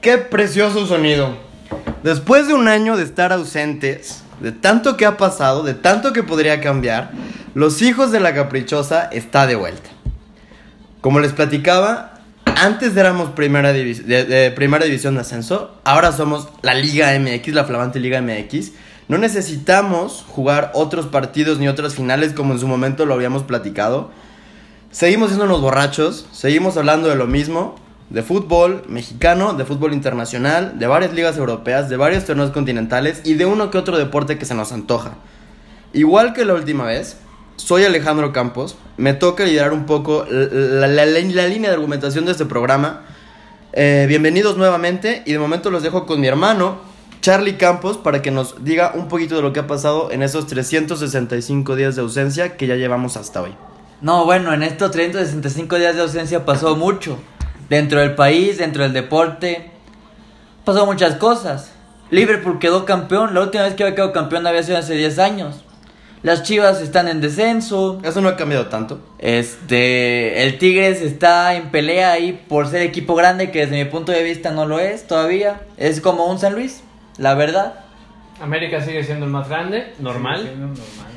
Qué precioso sonido. Después de un año de estar ausentes, de tanto que ha pasado, de tanto que podría cambiar, Los Hijos de la Caprichosa está de vuelta. Como les platicaba, antes éramos primera, de primera división de ascenso, ahora somos la Liga MX, la flamante Liga MX. No necesitamos jugar otros partidos ni otras finales como en su momento lo habíamos platicado. Seguimos siendo unos borrachos, seguimos hablando de lo mismo, de fútbol mexicano, de fútbol internacional, de varias ligas europeas, de varios torneos continentales y de uno que otro deporte que se nos antoja. Igual que la última vez, soy Alejandro Campos, me toca liderar un poco la, la- línea de argumentación de este programa. Eh, bienvenidos nuevamente y de momento los dejo con mi hermano, Charlie Campos, para que nos diga un poquito de lo que ha pasado en esos 365 días de ausencia que ya llevamos hasta hoy. No, bueno, en estos 365 días de ausencia pasó mucho. Dentro del país, dentro del deporte. Pasó muchas cosas. Liverpool quedó campeón. La última vez que había quedado campeón había sido hace 10 años. Las Chivas están en descenso. Eso no ha cambiado tanto. Este, el Tigres está en pelea ahí por ser equipo grande, que desde mi punto de vista no lo es todavía. Es como un San Luis, la verdad. América sigue siendo el más grande, normal. Normal.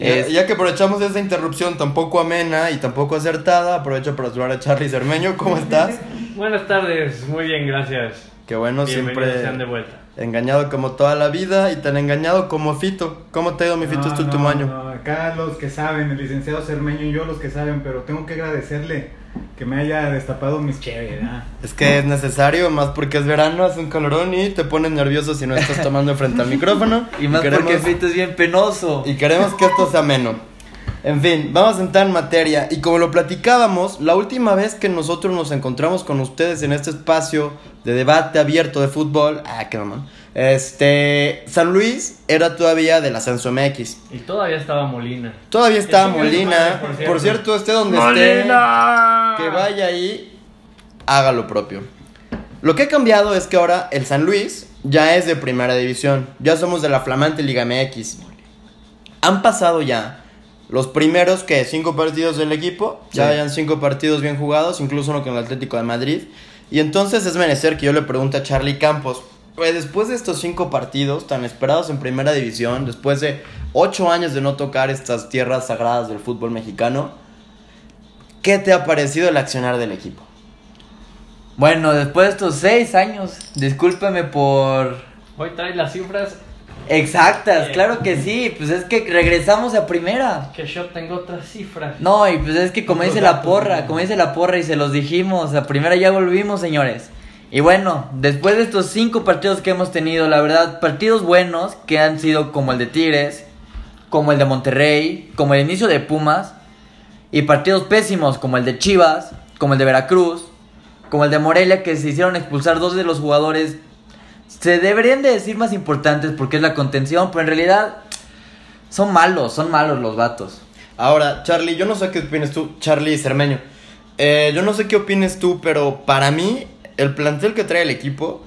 Ya, Es- ya que aprovechamos esta interrupción tampoco amena y tampoco acertada, aprovecho para saludar a Charlie Cermeño. ¿Cómo estás? Buenas tardes, muy bien, gracias. Qué bueno, Bienvenidos siempre sean de vuelta. engañado como toda la vida y tan engañado como Fito. ¿Cómo te ha ido, mi Fito, No, este no, último año? no, acá los que saben, el licenciado Cermeño y yo los que saben, pero tengo que agradecerle que me haya destapado mis chéveres. Es que es necesario, más porque es verano, hace un calorón y te pones nervioso si no estás tomando frente al micrófono. Y más queremos, porque Fito es bien penoso. y queremos que esto sea ameno. En fin, vamos a entrar en materia. Y como lo platicábamos, la última vez que nosotros nos encontramos con ustedes en este espacio de debate abierto de fútbol, ah, qué mamón. Este, San Luis era todavía del ascenso MX. Y todavía estaba Molina. Todavía estaba Molina. madre, por por, cierto. esté donde esté, que vaya ahí, haga lo propio. Lo que ha cambiado es que ahora el San Luis ya es de primera división. Ya somos de la flamante Liga MX. Han pasado ya los primeros que cinco partidos del equipo. Ya hayan cinco partidos bien jugados, incluso uno con el Atlético de Madrid. Y entonces es menester que yo le pregunte a Charlie Campos. Pues después de estos cinco partidos tan esperados en primera división, después de ocho años de no tocar estas tierras sagradas del fútbol mexicano, ¿qué te ha parecido el accionar del equipo? Bueno, después de estos seis años, discúlpeme por... Hoy trae las cifras Exactas, Eh. claro que sí, pues es que regresamos a primera. que yo tengo otras cifras. No, y pues es que como dice la porra, como dice la porra y se los dijimos, a primera ya volvimos, señores. Y bueno, después de estos cinco partidos que hemos tenido, la verdad, partidos buenos que han sido como el de Tigres, como el de Monterrey, como el inicio de Pumas, y partidos pésimos como el de Chivas, como el de Veracruz, como el de Morelia, que se hicieron expulsar dos de los jugadores, se deberían de decir más importantes porque es la contención, pero en realidad son malos, son malos los vatos. Ahora, Charlie, yo no sé qué opinas tú, Charlie Cermeño. Eh, yo no sé qué opines tú, pero para mí, el plantel que trae el equipo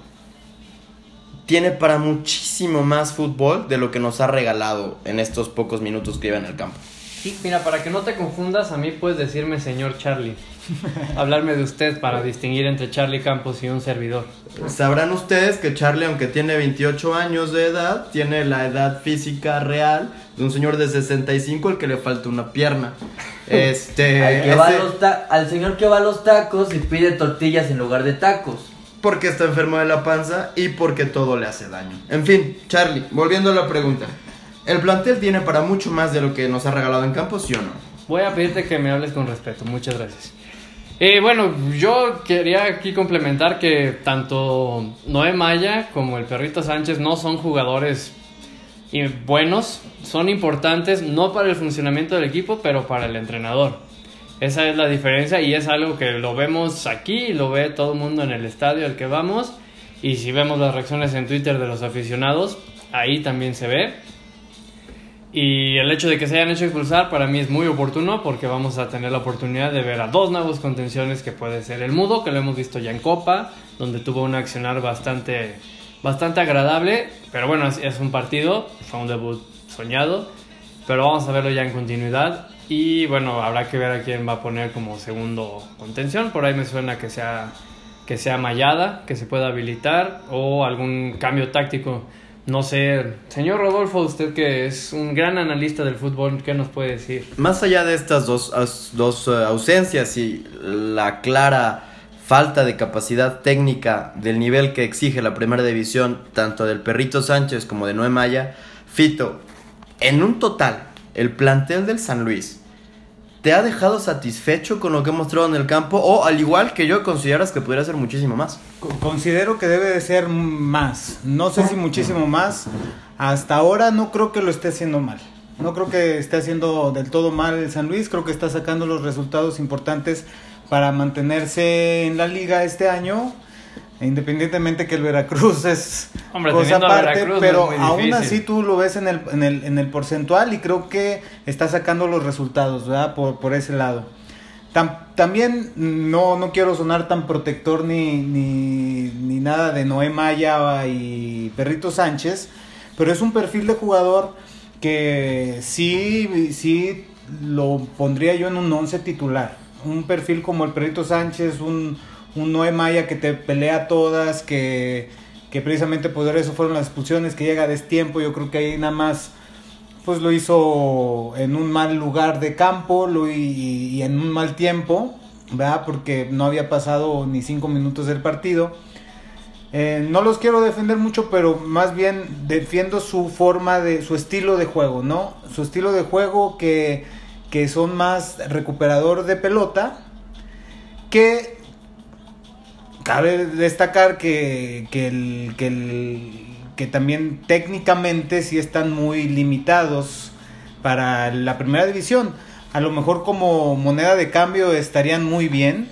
tiene para muchísimo más fútbol de lo que nos ha regalado en estos pocos minutos que lleva en el campo. Sí, mira, para que no te confundas, a mí puedes decirme señor Charlie. Hablarme de usted para distinguir entre Charlie Campos y un servidor. Sabrán ustedes que Charlie, aunque tiene 28 años de edad, tiene la edad física real de un señor de 65 al que le falta una pierna. Este. Al, que va ese- los ta- al señor que va a los tacos y pide tortillas en lugar de tacos. Porque está enfermo de la panza y porque todo le hace daño. En fin, Charlie, volviendo a la pregunta. ¿El plantel tiene para mucho más de lo que nos ha regalado en campo, sí o no? Voy a pedirte que me hables con respeto. Muchas gracias. Eh, bueno, yo quería aquí complementar que tanto Noé Maya como el Perrito Sánchez no son jugadores eh, buenos, son importantes no para el funcionamiento del equipo, pero para el entrenador. Esa es la diferencia y es algo que lo vemos aquí lo ve todo el mundo en el estadio al que vamos. Y si vemos las reacciones en Twitter de los aficionados, ahí también se ve. Y el hecho de que se hayan hecho expulsar para mí es muy oportuno porque vamos a tener la oportunidad de ver a dos nuevos contenciones que puede ser el Mudo, que lo hemos visto ya en Copa, donde tuvo un accionar bastante, bastante agradable, pero bueno, es, un partido, fue un debut soñado, pero vamos a verlo ya en continuidad. Y bueno, habrá que ver a quién va a poner como segundo contención, por ahí me suena que sea que sea Mayada, que se pueda habilitar o algún cambio táctico. No sé, señor Rodolfo, usted que es un gran analista del fútbol, ¿qué nos puede decir? Más allá de estas dos, dos eh, ausencias y la clara falta de capacidad técnica del nivel que exige la primera división, tanto del Perrito Sánchez como de Noé Maya, Fito, en un total, el plantel del San Luis, ¿te ha dejado satisfecho con lo que ha mostrado en el campo? O al igual que yo, consideras que podría ser muchísimo más? Co- Considero que debe de ser más. No sé si muchísimo más. Hasta ahora no creo que lo esté haciendo mal. No creo que esté haciendo del todo mal el San Luis. Creo que está sacando los resultados importantes para mantenerse en la liga este año. Independientemente que el Veracruz es Hombre, cosa aparte, Veracruz pero aún así tú lo ves en el, en el, en el porcentual y creo que está sacando los resultados, ¿verdad? Por, por ese lado. Tam- también no, no quiero sonar tan protector ni, ni, ni nada de Noé Maya y Perrito Sánchez, pero es un perfil de jugador que sí, sí lo pondría yo en un once titular. Un perfil como el Perrito Sánchez, un, un Noé Maya que te pelea todas, que, que precisamente por eso fueron las expulsiones, que llega a destiempo, yo creo que ahí nada más pues lo hizo en un mal lugar de campo lo, y, y en un mal tiempo, ¿verdad? Porque no había pasado ni cinco minutos del partido. Eh, no los quiero defender mucho, pero más bien defiendo su forma de, su estilo de juego, ¿no? Su estilo de juego que, que son más recuperador de pelota, que cabe destacar que, que, el, que, el- que también técnicamente sí están muy limitados para la primera división. A lo mejor como moneda de cambio estarían muy bien,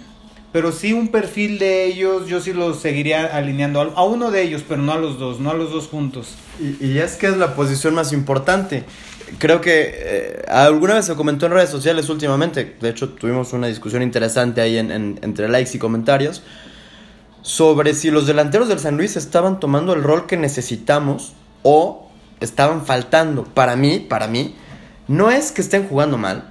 pero sí un perfil de ellos yo sí los seguiría alineando a- uno de ellos, pero no a los dos, no a los dos juntos. Y, y es que es la posición más importante. Creo que eh, alguna vez se comentó en redes sociales últimamente, de hecho tuvimos una discusión interesante ahí en- en- entre likes y comentarios, sobre si los delanteros del San Luis estaban tomando el rol que necesitamos o estaban faltando. Para mí, para mí, no es que estén jugando mal,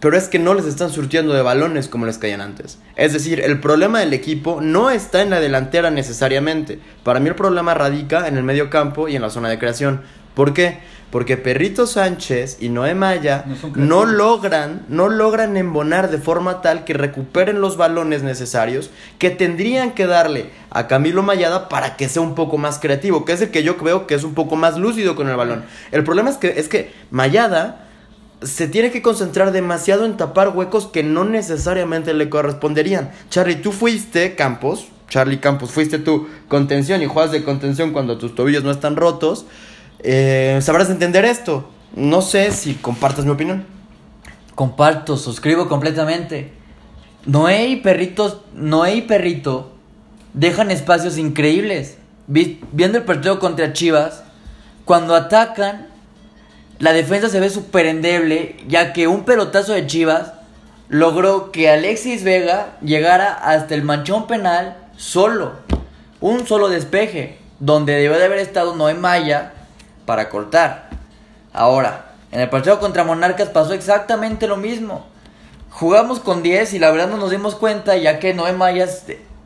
pero es que no les están surtiendo de balones como les caían antes. Es decir, el problema del equipo no está en la delantera necesariamente. Para mí el problema radica en el medio campo y en la zona de creación. ¿Por qué? Porque Perrito Sánchez y Noé Maya No no, logran, no logran embonar de forma tal que recuperen los balones necesarios que tendrían que darle a Camilo Mayada para que sea un poco más creativo, que es el que yo veo que es un poco más lúcido con el balón. El problema es que, es que Mayada se tiene que concentrar demasiado en tapar huecos que no necesariamente le corresponderían. Charlie, tú fuiste Campos, Charlie Campos, fuiste tu contención y juegas de contención cuando tus tobillos no están rotos. Eh, sabrás entender esto. No sé si compartas mi opinión. Comparto, suscribo completamente. Noé y Perritos, Noé y Perrito dejan espacios increíbles. Vi- viendo el partido contra Chivas, cuando atacan, la defensa se ve súper endeble, ya que un pelotazo de Chivas logró que Alexis Vega llegara hasta el manchón penal solo. Un solo despeje, donde debió de haber estado Noé Maya para cortar. Ahora, en el partido contra Monarcas pasó exactamente lo mismo. Jugamos con 10 y la verdad no nos dimos cuenta, ya que Noé Maya,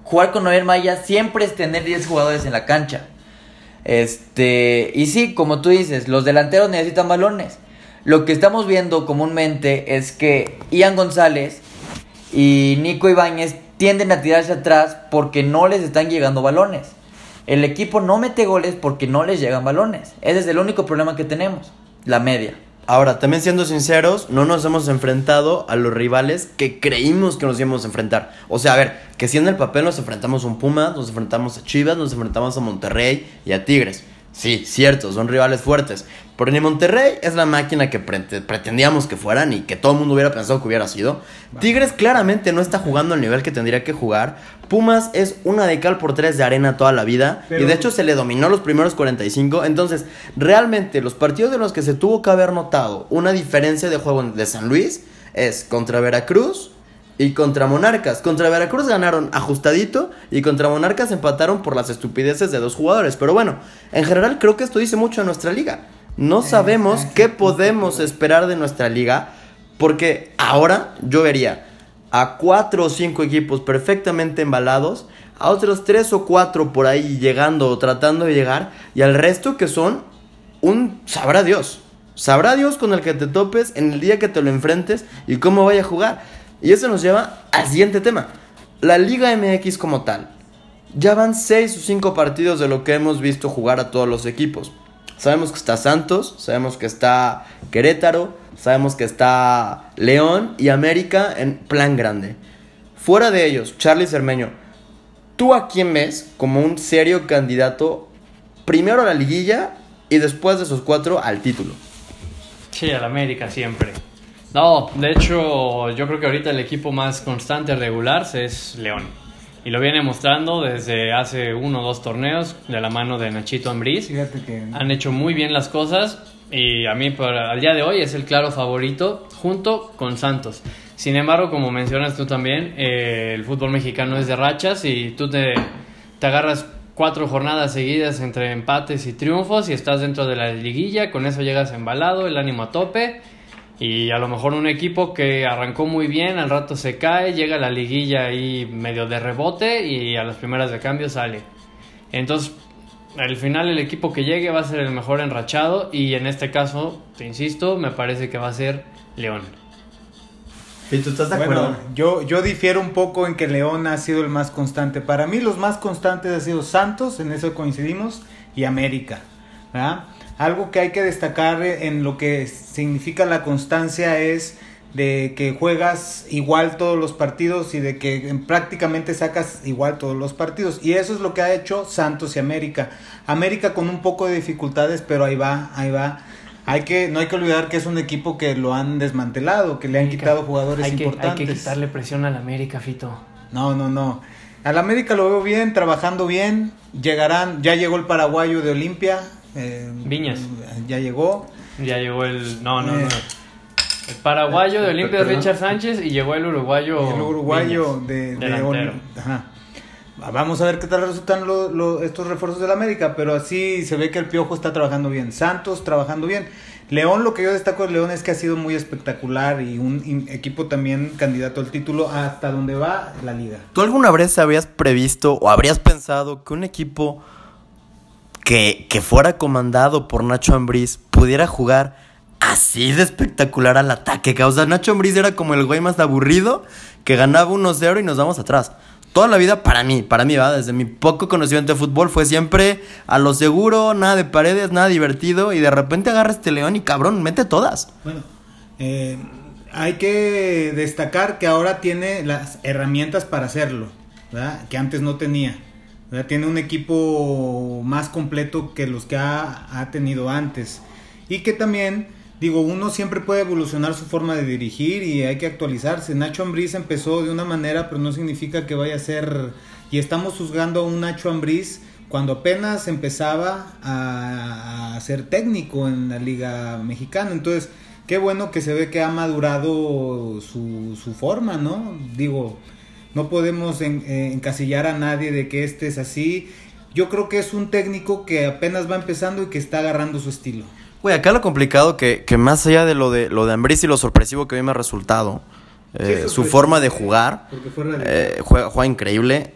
jugar con Noé Maya siempre es tener 10 jugadores en la cancha. Este, y sí, como tú dices, los delanteros necesitan balones. Lo que estamos viendo comúnmente es que Ian González y Nico Ibáñez tienden a tirarse atrás porque no les están llegando balones. El equipo no mete goles porque no les llegan balones. Ese es el único problema que tenemos, la media. Ahora, también siendo sinceros, no nos hemos enfrentado a los rivales que creímos que nos íbamos a enfrentar. O sea, a ver, que si en el papel nos enfrentamos a un Pumas, nos enfrentamos a Chivas, nos enfrentamos a Monterrey y a Tigres. Sí, cierto, son rivales fuertes. Pero ni Monterrey es la máquina que prete- pretendíamos que fueran y que todo el mundo hubiera pensado que hubiera sido. Tigres claramente no está jugando al nivel que tendría que jugar. Pumas es una de cal por tres de arena toda la vida. Y de hecho se le dominó los primeros 45. Entonces, realmente los partidos de los que se tuvo que haber notado una diferencia de juego de San Luis es contra Veracruz y contra Monarcas. Contra Veracruz ganaron ajustadito y contra Monarcas empataron por las estupideces de dos jugadores. Pero bueno, en general creo que esto dice mucho de nuestra liga. No sabemos qué podemos esperar de nuestra liga porque ahora yo vería a cuatro o cinco equipos perfectamente embalados, a otros tres o cuatro por ahí llegando o tratando de llegar, y al resto que son un sabrá Dios. Sabrá Dios con el que te topes en el día que te lo enfrentes y cómo vaya a jugar. Y eso nos lleva al siguiente tema. La Liga MX como tal. Ya van seis o cinco partidos de lo que hemos visto jugar a todos los equipos. Sabemos que está Santos, sabemos que está Querétaro, sabemos que está León y América en plan grande. Fuera de ellos, Charlie Cermeño, ¿tú a quién ves como un serio candidato primero a la liguilla y después de esos cuatro al título? Sí, al América siempre. No, de hecho, yo creo que ahorita el equipo más constante regular es León. Y lo viene mostrando desde hace uno o dos torneos de la mano de Nachito Ambriz. Fíjate que Han hecho muy bien las cosas y a mí para, al día de hoy es el claro favorito junto con Santos. Sin embargo, como mencionas tú también, eh, el fútbol mexicano es de rachas y tú te, te agarras cuatro jornadas seguidas entre empates y triunfos y estás dentro de la liguilla, con eso llegas embalado, el ánimo a tope y a lo mejor un equipo que arrancó muy bien, al rato se cae, llega a la liguilla ahí medio de rebote y a las primeras de cambio sale. Entonces, al final el equipo que llegue va a ser el mejor enrachado y en este caso, te insisto, me parece que va a ser León. ¿Y tú estás de Bueno, acuerdo? yo, yo difiero un poco en que León ha sido el más constante. Para mí los más constantes han sido Santos, en eso coincidimos, y América. ¿verdad? Algo que hay que destacar en lo que significa la constancia es de que juegas igual todos los partidos y de que en- prácticamente sacas igual todos los partidos. Y eso es lo que ha hecho Santos y América. América con un poco de dificultades, pero ahí va, ahí va. Hay que, no hay que olvidar que es un equipo que lo han desmantelado, que le han quitado jugadores hay que, importantes. Hay que quitarle presión al América, Fito. No, no, no. Al América lo veo bien, trabajando bien. Llegarán, ya llegó el paraguayo de Olimpia. Eh, Viñas. Ya llegó. Ya llegó el... No, no, Eh. no. El paraguayo de Olimpia Perdón. Richard Sánchez y llegó el uruguayo... el uruguayo Viñas, de, de Ajá. Vamos a ver qué tal resultan lo- lo- estos refuerzos del América, pero así se ve que el Piojo está trabajando bien. Santos trabajando bien. León, lo que yo destaco de León es que ha sido muy espectacular y un in- equipo también candidato al título hasta donde va la liga. ¿Tú alguna vez habías previsto o habrías pensado que un equipo que, que fuera comandado por Nacho Ambriz pudiera jugar así de espectacular al ataque? Que, O sea, Nacho Ambriz era como el güey más aburrido que ganaba 1-0 y nos vamos atrás. Toda la vida para mí, para mí, ¿va? desde mi poco conocimiento de fútbol fue siempre a lo seguro, nada de paredes, nada divertido y de repente agarra este león y cabrón, mete todas. Bueno, eh, hay que destacar que ahora tiene las herramientas para hacerlo. Que antes no tenía. ¿Verdad? Tiene un equipo más completo que los que ha, ha tenido antes. Y que también, digo, uno siempre puede evolucionar su forma de dirigir y hay que actualizarse. Nacho Ambriz empezó de una manera, pero no significa que vaya a ser... Y estamos juzgando a un Nacho Ambriz cuando apenas empezaba a, a ser técnico en la liga mexicana. Entonces, qué bueno que se ve que ha madurado su, su forma, ¿no? Digo, no podemos en- eh, encasillar a nadie de que este es así. Yo creo que es un técnico que apenas va empezando y que está agarrando su estilo. Güey, acá lo complicado que, que más allá de lo de lo de Ambriz y lo sorpresivo que mí me ha resultado, eh, su forma de jugar, eh, juega, juega increíble.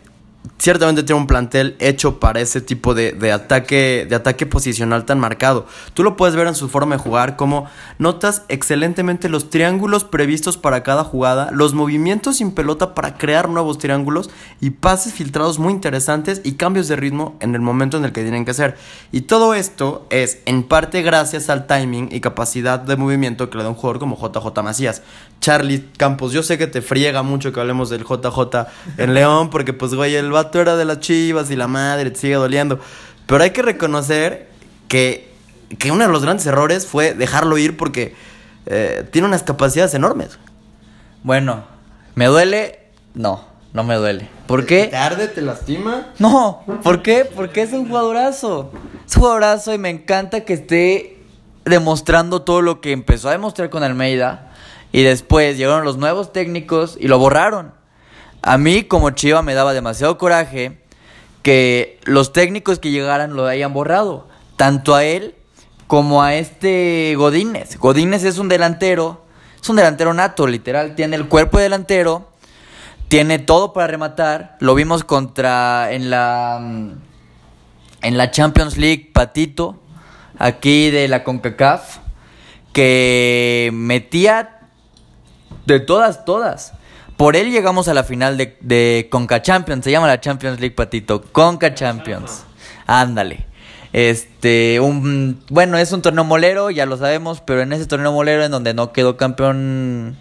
Ciertamente tiene un plantel hecho para ese tipo de, de ataque de ataque posicional tan marcado. Tú lo puedes ver en su forma de jugar, como notas excelentemente los triángulos previstos para cada jugada, los movimientos sin pelota para crear nuevos triángulos y pases filtrados muy interesantes y cambios de ritmo en el momento en el que tienen que ser. Y todo esto es en parte gracias al timing y capacidad de movimiento que le da un jugador como JJ Macías. Charlie Campos, yo sé que te friega mucho que hablemos del JJ en León, porque pues güey, el vato era de las chivas y la madre te sigue doliendo. Pero hay que reconocer que, que uno de los grandes errores fue dejarlo ir porque eh, tiene unas capacidades enormes. Bueno, ¿me duele? No, no me duele. ¿Por qué? ¿Te arde? ¿Te lastima? No, ¿por qué? Porque es un jugadorazo. Es un jugadorazo y me encanta que esté demostrando todo lo que empezó a demostrar con Almeida. Y después llegaron los nuevos técnicos y lo borraron. A mí, como Chiva, me daba demasiado coraje que los técnicos que llegaran lo hayan borrado. Tanto a él como a este Godínez. Godínez es un delantero, es un delantero nato, literal. Tiene el cuerpo de delantero, tiene todo para rematar. Lo vimos contra en la mm, en la Champions League Patito aquí de la CONCACAF que metía de todas todas. Por él llegamos a la final de, de Conca Champions. Se llama la Champions League Patito. Conca Champions. Ándale. Este, un, bueno, es un torneo molero, ya lo sabemos, pero en ese torneo molero en donde no quedó campeón,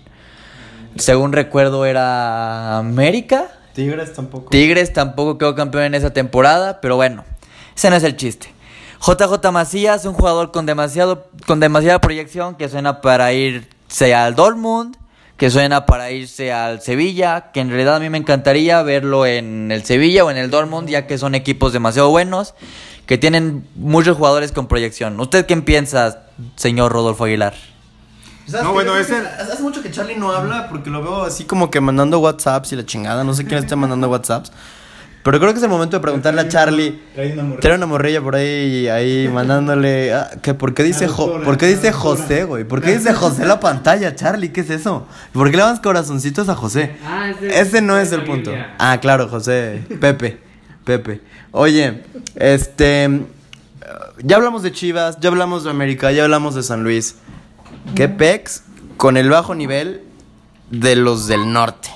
según recuerdo, era América. Tigres tampoco. Tigres tampoco quedó campeón en esa temporada, pero bueno, ese no es el chiste. JJ Macías, un jugador con demasiado con demasiada proyección que suena para irse al Dortmund, que suena para irse al Sevilla, que en realidad a mí me encantaría verlo en el Sevilla o en el Dortmund, ya que son equipos demasiado buenos, que tienen muchos jugadores con proyección. ¿Usted qué piensa, señor Rodolfo Aguilar? ¿Sabes No, bueno, ese- Hace mucho que Charlie no habla porque lo veo así como que mandando WhatsApps y la chingada. No sé quién está mandando WhatsApps. Pero creo que es el momento de preguntarle a Charlie. Trae una morrilla. Trae una morrilla por ahí, ahí mandándole. ah, que ¿Por qué dice, Jo- doctora, ¿por qué dice. José, güey? ¿Por qué dice José la pantalla, Charlie? ¿Qué es eso? ¿Por qué le das corazoncitos a José? Ah, ese- Ese no es el punto. Ah, claro, José. Pepe. Pepe. Oye, este. Ya hablamos de Chivas, ya hablamos de América, ya hablamos de San Luis. ¿Qué pex con el bajo nivel de los del norte?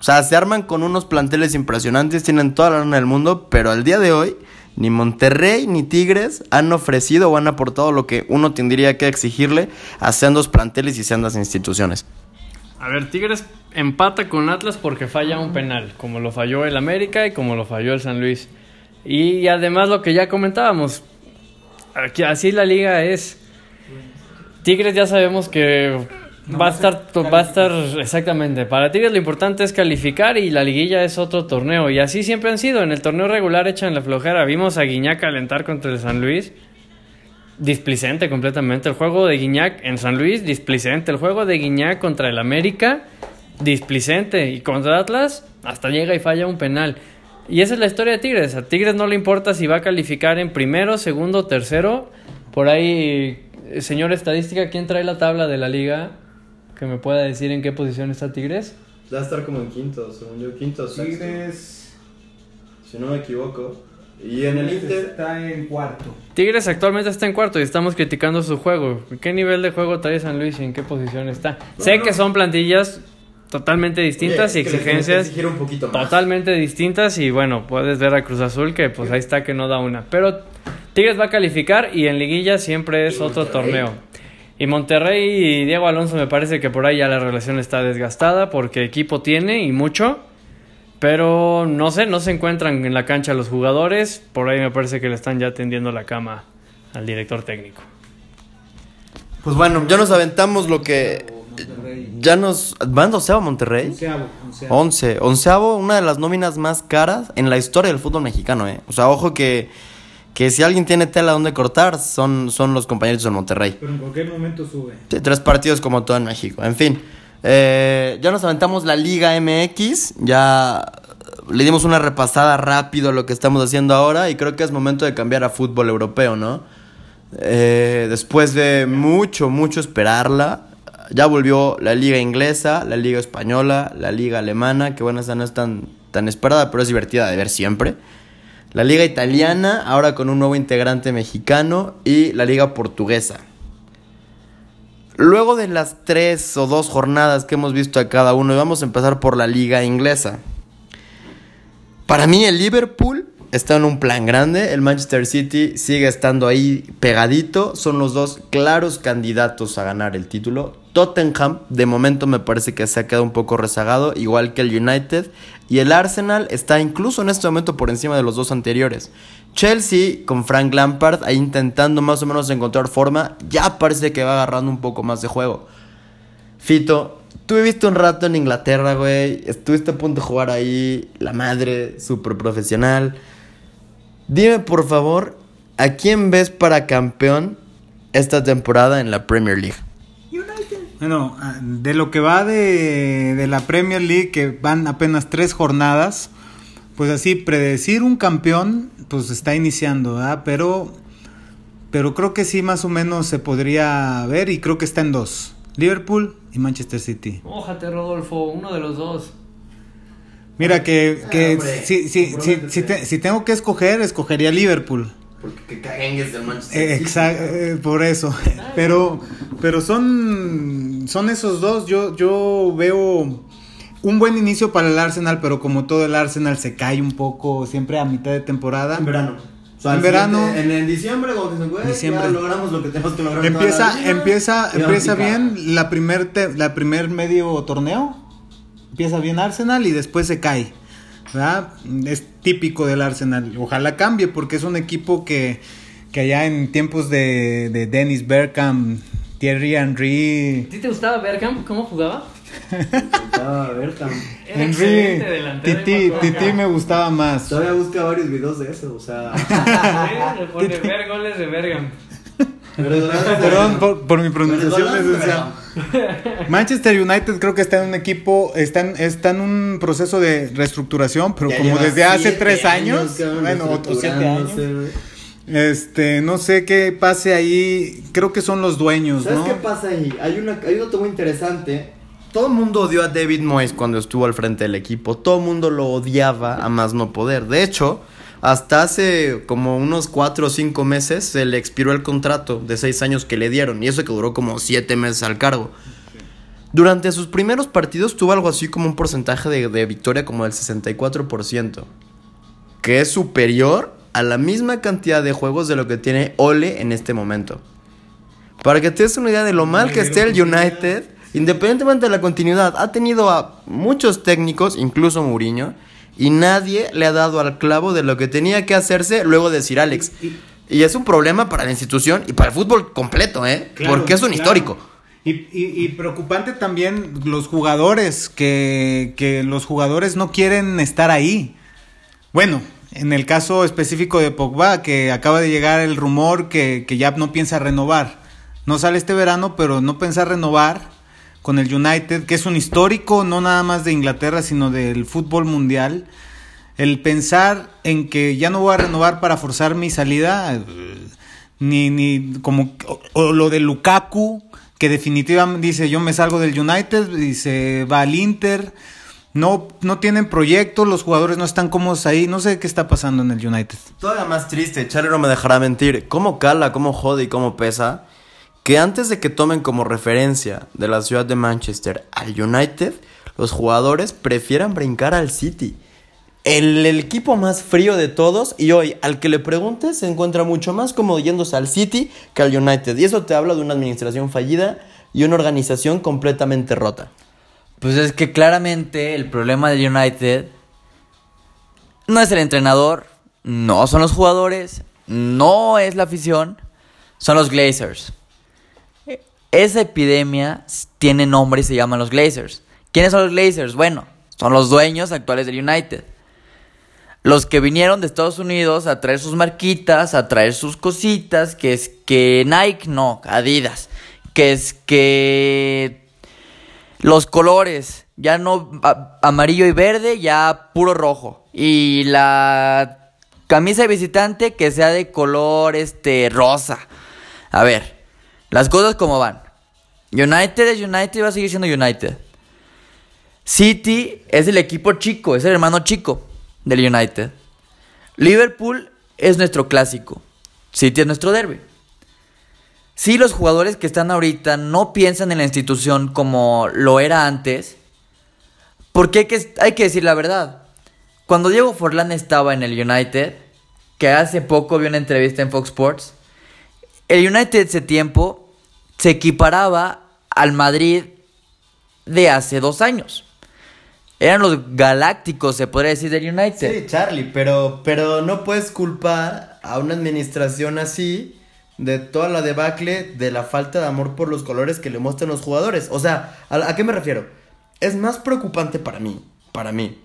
O sea, se arman con unos planteles impresionantes, tienen toda la lana del mundo, pero al día de hoy ni Monterrey ni Tigres han ofrecido o han aportado lo que uno tendría que exigirle a sendos planteles y sendas instituciones. A ver, Tigres empata con Atlas porque falla un penal, como lo falló el América y como lo falló el San Luis. Y además lo que ya comentábamos, aquí, así la liga es. Tigres ya sabemos que va a estar, va a estar exactamente. Para Tigres lo importante es calificar y la liguilla es otro torneo. Y así siempre han sido. En el torneo regular echan la flojera. Vimos a Guiñac calentar contra el San Luis. Displicente completamente. El juego de Guiñac en San Luis, displicente. El juego de Guiñac contra el América, displicente. Y contra Atlas, hasta llega y falla un penal. Y esa es la historia de Tigres. A Tigres no le importa si va a calificar en primero, segundo, tercero. Por ahí, eh, señor estadística, ¿quién trae la tabla de la liga? Que me pueda decir en qué posición está Tigres. Va a estar como en quinto, según yo, quinto, Tigres si no me equivoco. Y en el Inter, está en cuarto. Tigres actualmente está en cuarto y estamos criticando su juego. ¿Qué nivel de juego trae San Luis y en qué posición está? sé no. que son plantillas totalmente distintas y exigencias un poquito más. totalmente distintas y bueno, puedes ver a Cruz Azul que pues ahí está que no da una. Pero Tigres va a calificar y en liguilla siempre es otro torneo. Y Monterrey y Diego Alonso me parece que por ahí ya la relación está desgastada porque equipo tiene y mucho. Pero no sé, no se encuentran en la cancha los jugadores. Por ahí me parece que le están ya tendiendo la cama al director técnico. Pues bueno, ya nos aventamos lo que. Ya nos. ¿Van doceavo Monterrey? Onceavo, onceavo. Once. Onceavo, una de las nóminas más caras en la historia del fútbol mexicano, ¿eh? O sea, ojo que. Que si alguien tiene tela donde cortar, son, son los compañeros del Monterrey. Pero en cualquier momento sube. Sí, tres partidos como todo en México. En fin, eh, ya nos aventamos la Liga MX. Ya le dimos una repasada rápido a lo que estamos haciendo ahora. Y creo que es momento de cambiar a fútbol europeo, ¿no? Eh, después de mucho, mucho esperarla, ya volvió la Liga Inglesa, la Liga Española, la Liga Alemana. Que bueno, esa no es tan, tan esperada, pero es divertida de ver siempre. La Liga Italiana, ahora con un nuevo integrante mexicano. Y la Liga Portuguesa. Luego de las tres o dos jornadas que hemos visto a cada uno, vamos a empezar por la liga inglesa. Para mí el Liverpool está en un plan grande, el Manchester City sigue estando ahí pegadito, son los dos claros candidatos a ganar el título. Tottenham de momento me parece que se ha quedado un poco rezagado, igual que el United, y el Arsenal está incluso en este momento por encima de los dos anteriores. Chelsea con Frank Lampard ahí intentando más o menos encontrar forma, ya parece que va agarrando un poco más de juego. Fito, tú viviste un rato en Inglaterra, güey. Estuviste a punto de jugar ahí. La madre, súper profesional. Dime, por favor, ¿a quién ves para campeón esta temporada en la Premier League? Bueno, ah, de lo que va de, de la Premier League, que van apenas tres jornadas, pues así, predecir un campeón, pues está iniciando, ¿verdad? Pero, pero creo que sí, más o menos se podría ver y creo que está en dos. Liverpool y Manchester City. Mójate, Rodolfo, uno de los dos. Mira que, que hombre, si, si, si, te- si tengo que escoger, escogería Liverpool. Porque que del Manchester Eh, City. exa- eh, por eso. Pero, pero son, son esos dos. Yo, yo veo un buen inicio para el Arsenal, pero como todo el Arsenal se cae un poco siempre a mitad de temporada. En verano. O sea, En verano. En, en diciembre, cuando se güey, Diciembre. ya logramos lo que tenemos que lograr. Empieza, liga, empieza, empieza bien la primer, te- la primer medio torneo. Empieza bien Arsenal y después se cae. ¿verdad? Es típico del Arsenal. Ojalá cambie porque es un equipo que, que allá en tiempos de, de Dennis Bergkamp, Thierry Henry, ¿A ti te gustaba Bergkamp? ¿Cómo jugaba? Ah, Bergkamp. Era Henry. Titi, me. Titi me gustaba más. Todavía busca varios videos de eso, o sea. Sí, pone ver goles de Bergkamp. Perdón por, por mi pronunciación. Manchester United creo que está en un equipo, está en, está en un proceso de reestructuración, pero Ya como desde hace tres años, bueno, o- o siete años. Este, no sé qué pase ahí, creo que son los dueños, ¿Sabes ¿no? qué pasa ahí? Hay, una, hay un interesante. Todo el mundo odió a David Moyes cuando estuvo al frente del equipo. Todo el mundo lo odiaba a más no poder. De hecho, hasta hace como unos 4 o 5 meses se le expiró el contrato de 6 años que le dieron. Y eso que duró como 7 meses al cargo. Durante sus primeros partidos tuvo algo así como un porcentaje de, de victoria como del 64%. Que es superior a la misma cantidad de juegos de lo que tiene Ole en este momento. Para que te des una idea de lo mal que esté el United, independientemente de la continuidad, ha tenido a muchos técnicos, incluso Mourinho, y nadie le ha dado al clavo de lo que tenía que hacerse luego de Sir Alex. Y es un problema para la institución y para el fútbol completo, ¿eh? Claro, Porque es un claro. histórico. Y, y- y preocupante también los jugadores, que, que los jugadores no quieren estar ahí. Bueno, en el caso específico de Pogba, que acaba de llegar el rumor que, que ya no piensa renovar. No sale este verano, pero no piensa renovar con el United, que es un histórico, no nada más de Inglaterra, sino del fútbol mundial. El pensar en que ya no voy a renovar para forzar mi salida, eh, ni, ni como o, lo de Lukaku, que definitivamente dice yo me salgo del United y se va al Inter. No, no tienen proyecto, los jugadores no están cómodos ahí, no sé qué está pasando en el United. Todavía más triste, Charlie no me dejará mentir. ¿Cómo cala, cómo jode y cómo pesa? Que antes de que tomen como referencia de la ciudad de Manchester al United, los jugadores prefieran brincar al City. El, el equipo más frío de todos y hoy al que le preguntes se encuentra mucho más cómodo yéndose al City que al United. Y eso te habla de una administración fallida y una organización completamente rota. Pues es que claramente el problema del United no es el entrenador, no son los jugadores, no es la afición, son los Glazers. Esa epidemia tiene nombre y se llaman los Glazers. ¿Quiénes son los Glazers? Bueno, son los dueños actuales del United. Los que vinieron de Estados Unidos a traer sus marquitas, a traer sus cositas, que es que Nike, no, Adidas, que es que los colores, ya no amarillo y verde, ya puro rojo. Y la camisa de visitante que sea de color este rosa. A ver, las cosas como van. United es United va a seguir siendo United. City es el equipo chico, es el hermano chico del United. Liverpool es nuestro clásico. City es nuestro derby. Si los jugadores que están ahorita no piensan en la institución como lo era antes, porque hay que, hay que decir la verdad. Cuando Diego Forlán estaba en el United, que hace poco vi una entrevista en Fox Sports, el United ese tiempo se equiparaba al Madrid de hace dos años. Eran los galácticos, se podría decir, del United. Sí, Charlie, pero, pero no puedes culpar a una administración así de toda la debacle de la falta de amor por los colores que le muestran los jugadores. O sea, ¿a, qué me refiero? Es más preocupante para mí, para mí,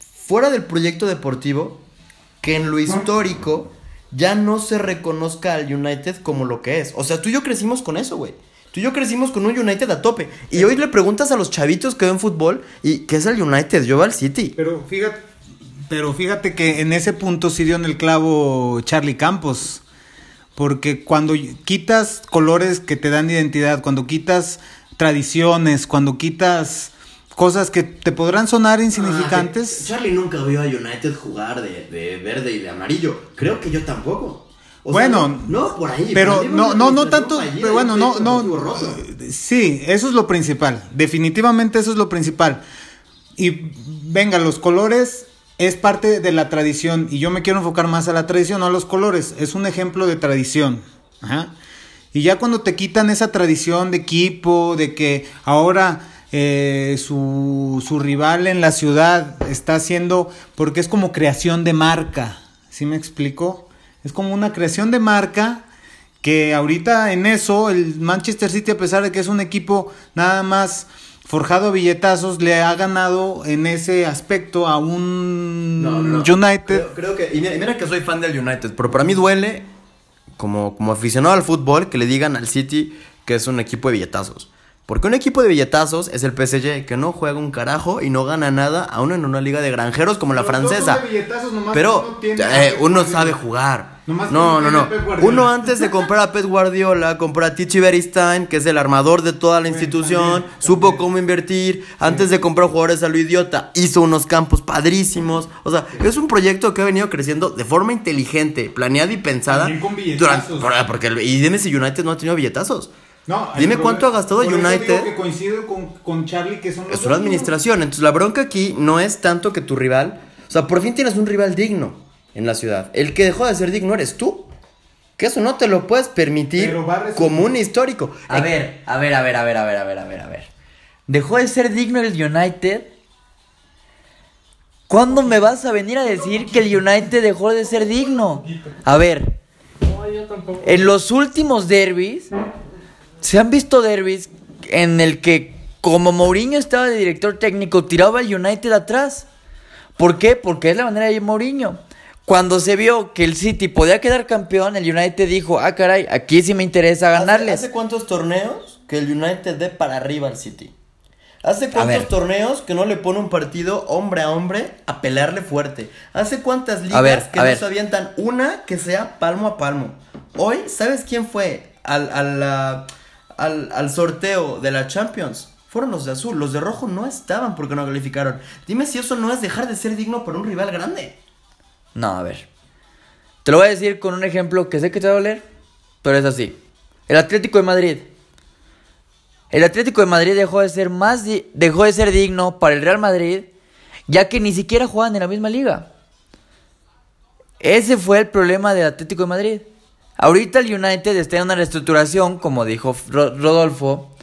fuera del proyecto deportivo, que en lo histórico ya no se reconozca al United como lo que es. O sea, tú y yo crecimos con eso, güey. Tú y yo crecimos con un United a tope. Y hoy le preguntas a los chavitos que ven fútbol y ¿qué es el United? Yo voy al City. Pero fíjate, pero fíjate que en ese punto sí dio en el clavo Charlie Campos. Porque cuando quitas colores que te dan identidad, cuando quitas tradiciones, cuando quitas cosas que te podrán sonar insignificantes. Ah, Charlie nunca vio a United jugar de, de verde y de amarillo. Creo que yo tampoco. O Bueno, no, no por ahí. Pero no, no, no tanto, pero bueno, no, no, sí, eso es lo principal, definitivamente eso es lo principal. Y venga, los colores es parte de la tradición y yo me quiero enfocar más a la tradición, no a los colores, es un ejemplo de tradición. Y ya cuando te quitan esa tradición de equipo, de que ahora eh, su, su rival en la ciudad está haciendo, porque es como creación de marca, ¿sí me explico? Es como una creación de marca que ahorita en eso el Manchester City, a pesar de que es un equipo nada más forjado billetazos, le ha ganado en ese aspecto a un No, no, no. United. Creo, creo que. Y mira, y mira que soy fan del United, pero para mí duele, como, como aficionado al fútbol, que le digan al City que es un equipo de billetazos. Porque un equipo de billetazos es el PSG, que no juega un carajo y no gana nada, aún en una liga de granjeros como la francesa. Pero uno eh, uno sabe jugar. Nomás No, no, no. Uno antes de comprar a Pep Guardiola, compró a Tichi Beristain, que es el armador de toda la institución, también, supo también. cómo invertir, antes de comprar jugadores a lo idiota, hizo unos campos padrísimos. O sea, es un proyecto que ha venido creciendo de forma inteligente, planeada y pensada. Con durante- porque, el- y dime si United no ha tenido billetazos. No, Dime problema- cuánto ha gastado por United. que coincido con, con Charlie que son Es una administración. Entonces la bronca aquí no es tanto que tu rival. O sea, por fin tienes un rival digno en la ciudad. El que dejó de ser digno eres tú. Que eso no te lo puedes permitir Pero va a resolver. como un histórico. A ver, a ver, a ver, a ver, a ver, a ver, a ver, a ver. ¿Dejó de ser digno el United? ¿Cuándo me vas a venir a decir que el United dejó de ser digno? A ver, No, yo tampoco. en los últimos derbis, se han visto derbis en el que, como Mourinho estaba de director técnico, tiraba al United atrás. ¿Por qué? Porque es la manera de Mourinho. Cuando se vio que el City podía quedar campeón, el United dijo, ah, caray, aquí sí me interesa ¿Hace- ganarles. ¿Hace, cuántos torneos que el United dé para arriba al City? ¿Hace cuántos torneos que no le pone un partido hombre a hombre a pelearle fuerte? ¿Hace cuántas ligas ver, que no ver. se avientan una que sea palmo a palmo? Hoy, ¿sabes quién fue al, al, al, al sorteo de la Champions? Fueron los de azul, los de rojo no estaban porque no calificaron. Dime si eso no es dejar de ser digno por un rival grande. No, a ver. Te lo voy a decir con un ejemplo que sé que te va a doler, pero es así. El Atlético de Madrid. El Atlético de Madrid dejó de ser más dejó de ser digno para el Real Madrid, ya que ni siquiera juegan en la misma liga. Ese fue el problema del Atlético de Madrid. Ahorita el United está en una reestructuración, como dijo Ro- Rodolfo.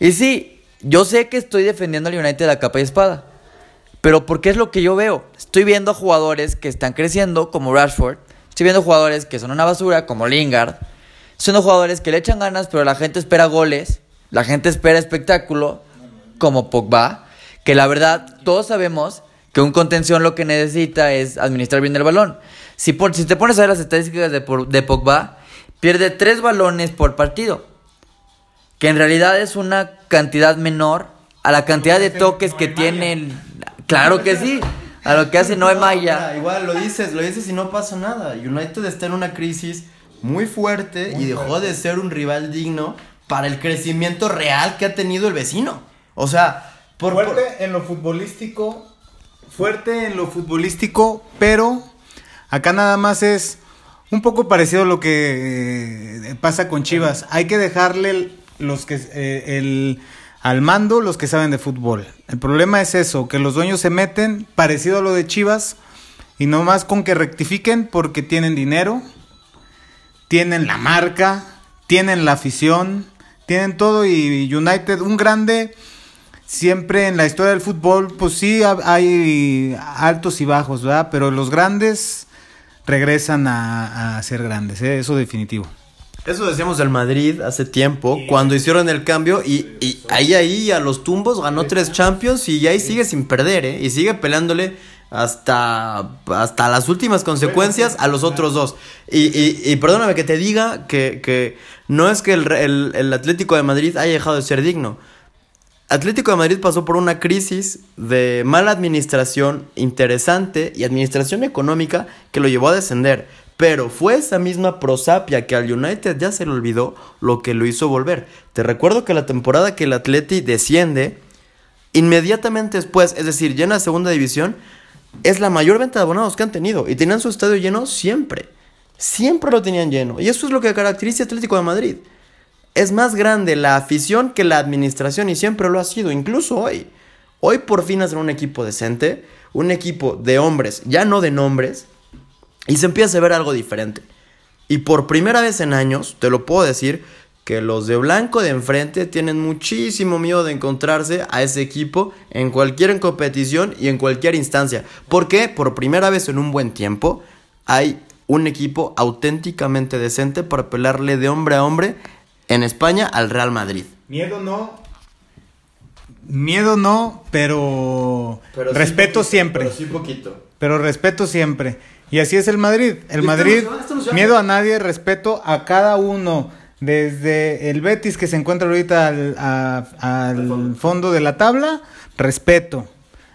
Y sí, yo sé que estoy defendiendo al United a capa y espada. Pero porque es lo que yo veo. Estoy viendo jugadores que están creciendo, como Rashford. Estoy viendo jugadores que son una basura, como Lingard. Son jugadores que le echan ganas, pero la gente espera goles. La gente espera espectáculo, como Pogba. Que la verdad, todos sabemos que un contención lo que necesita es administrar bien el balón. Si, por- si te pones a ver las estadísticas de, de Pogba, pierde tres balones por partido. Que en realidad es una cantidad menor a la cantidad de toques que tiene el... Claro que sí. A lo que hace Noé Maya. Mira, igual lo dices, lo dices y no pasa nada. United está en una crisis muy fuerte y dejó de ser un rival digno para el crecimiento real que ha tenido el vecino. O sea, por, por- Fuerte en lo futbolístico, fuerte en lo futbolístico, pero acá nada más es un poco parecido a lo que eh, pasa con Chivas. Hay que dejarle los que eh, el al mando los que saben de fútbol. El problema es eso, que los dueños se meten parecido a lo de Chivas y no más con que rectifiquen porque tienen dinero, tienen la marca, tienen la afición, tienen todo y United un grande siempre en la historia del fútbol, pues sí ha- hay altos y bajos, ¿verdad? Pero los grandes regresan a, a ser grandes, ¿eh? eso definitivo. Eso decíamos del Madrid hace tiempo, cuando hicieron el cambio y, y ahí ahí a los tumbos ganó tres Champions y ahí sigue sin perder, ¿eh? Y sigue peleándole hasta, hasta las últimas consecuencias a los otros dos. Y, y, y perdóname que te diga que, que no es que el, el, el Atlético de Madrid haya dejado de ser digno. Atlético de Madrid pasó por una crisis de mala administración interesante y administración económica que lo llevó a descender. Pero fue esa misma prosapia que al United ya se le olvidó lo que lo hizo volver. Te recuerdo que la temporada que el Atleti desciende, inmediatamente después, es decir, ya en la segunda división, es la mayor venta de abonados que han tenido. Y tenían su estadio lleno siempre. Siempre lo tenían lleno. Y eso es lo que caracteriza a Atlético de Madrid. Es más grande la afición que la administración y siempre lo ha sido, incluso hoy. Hoy por fin hacen un equipo decente, un equipo de hombres, ya no de nombres, y se empieza a ver algo diferente. Y por primera vez en años, te lo puedo decir, que los de blanco de enfrente tienen muchísimo miedo de encontrarse a ese equipo en cualquier competición y en cualquier instancia. Porque por primera vez en un buen tiempo hay un equipo auténticamente decente para pelearle de hombre a hombre en España al Real Madrid. Miedo no. Miedo no, pero, respeto siempre. Pero sí poquito. Pero respeto siempre. Y así es el Madrid. El Madrid, miedo a nadie, respeto a cada uno. Desde el Betis que se encuentra ahorita al, a- al fondo de la tabla, respeto.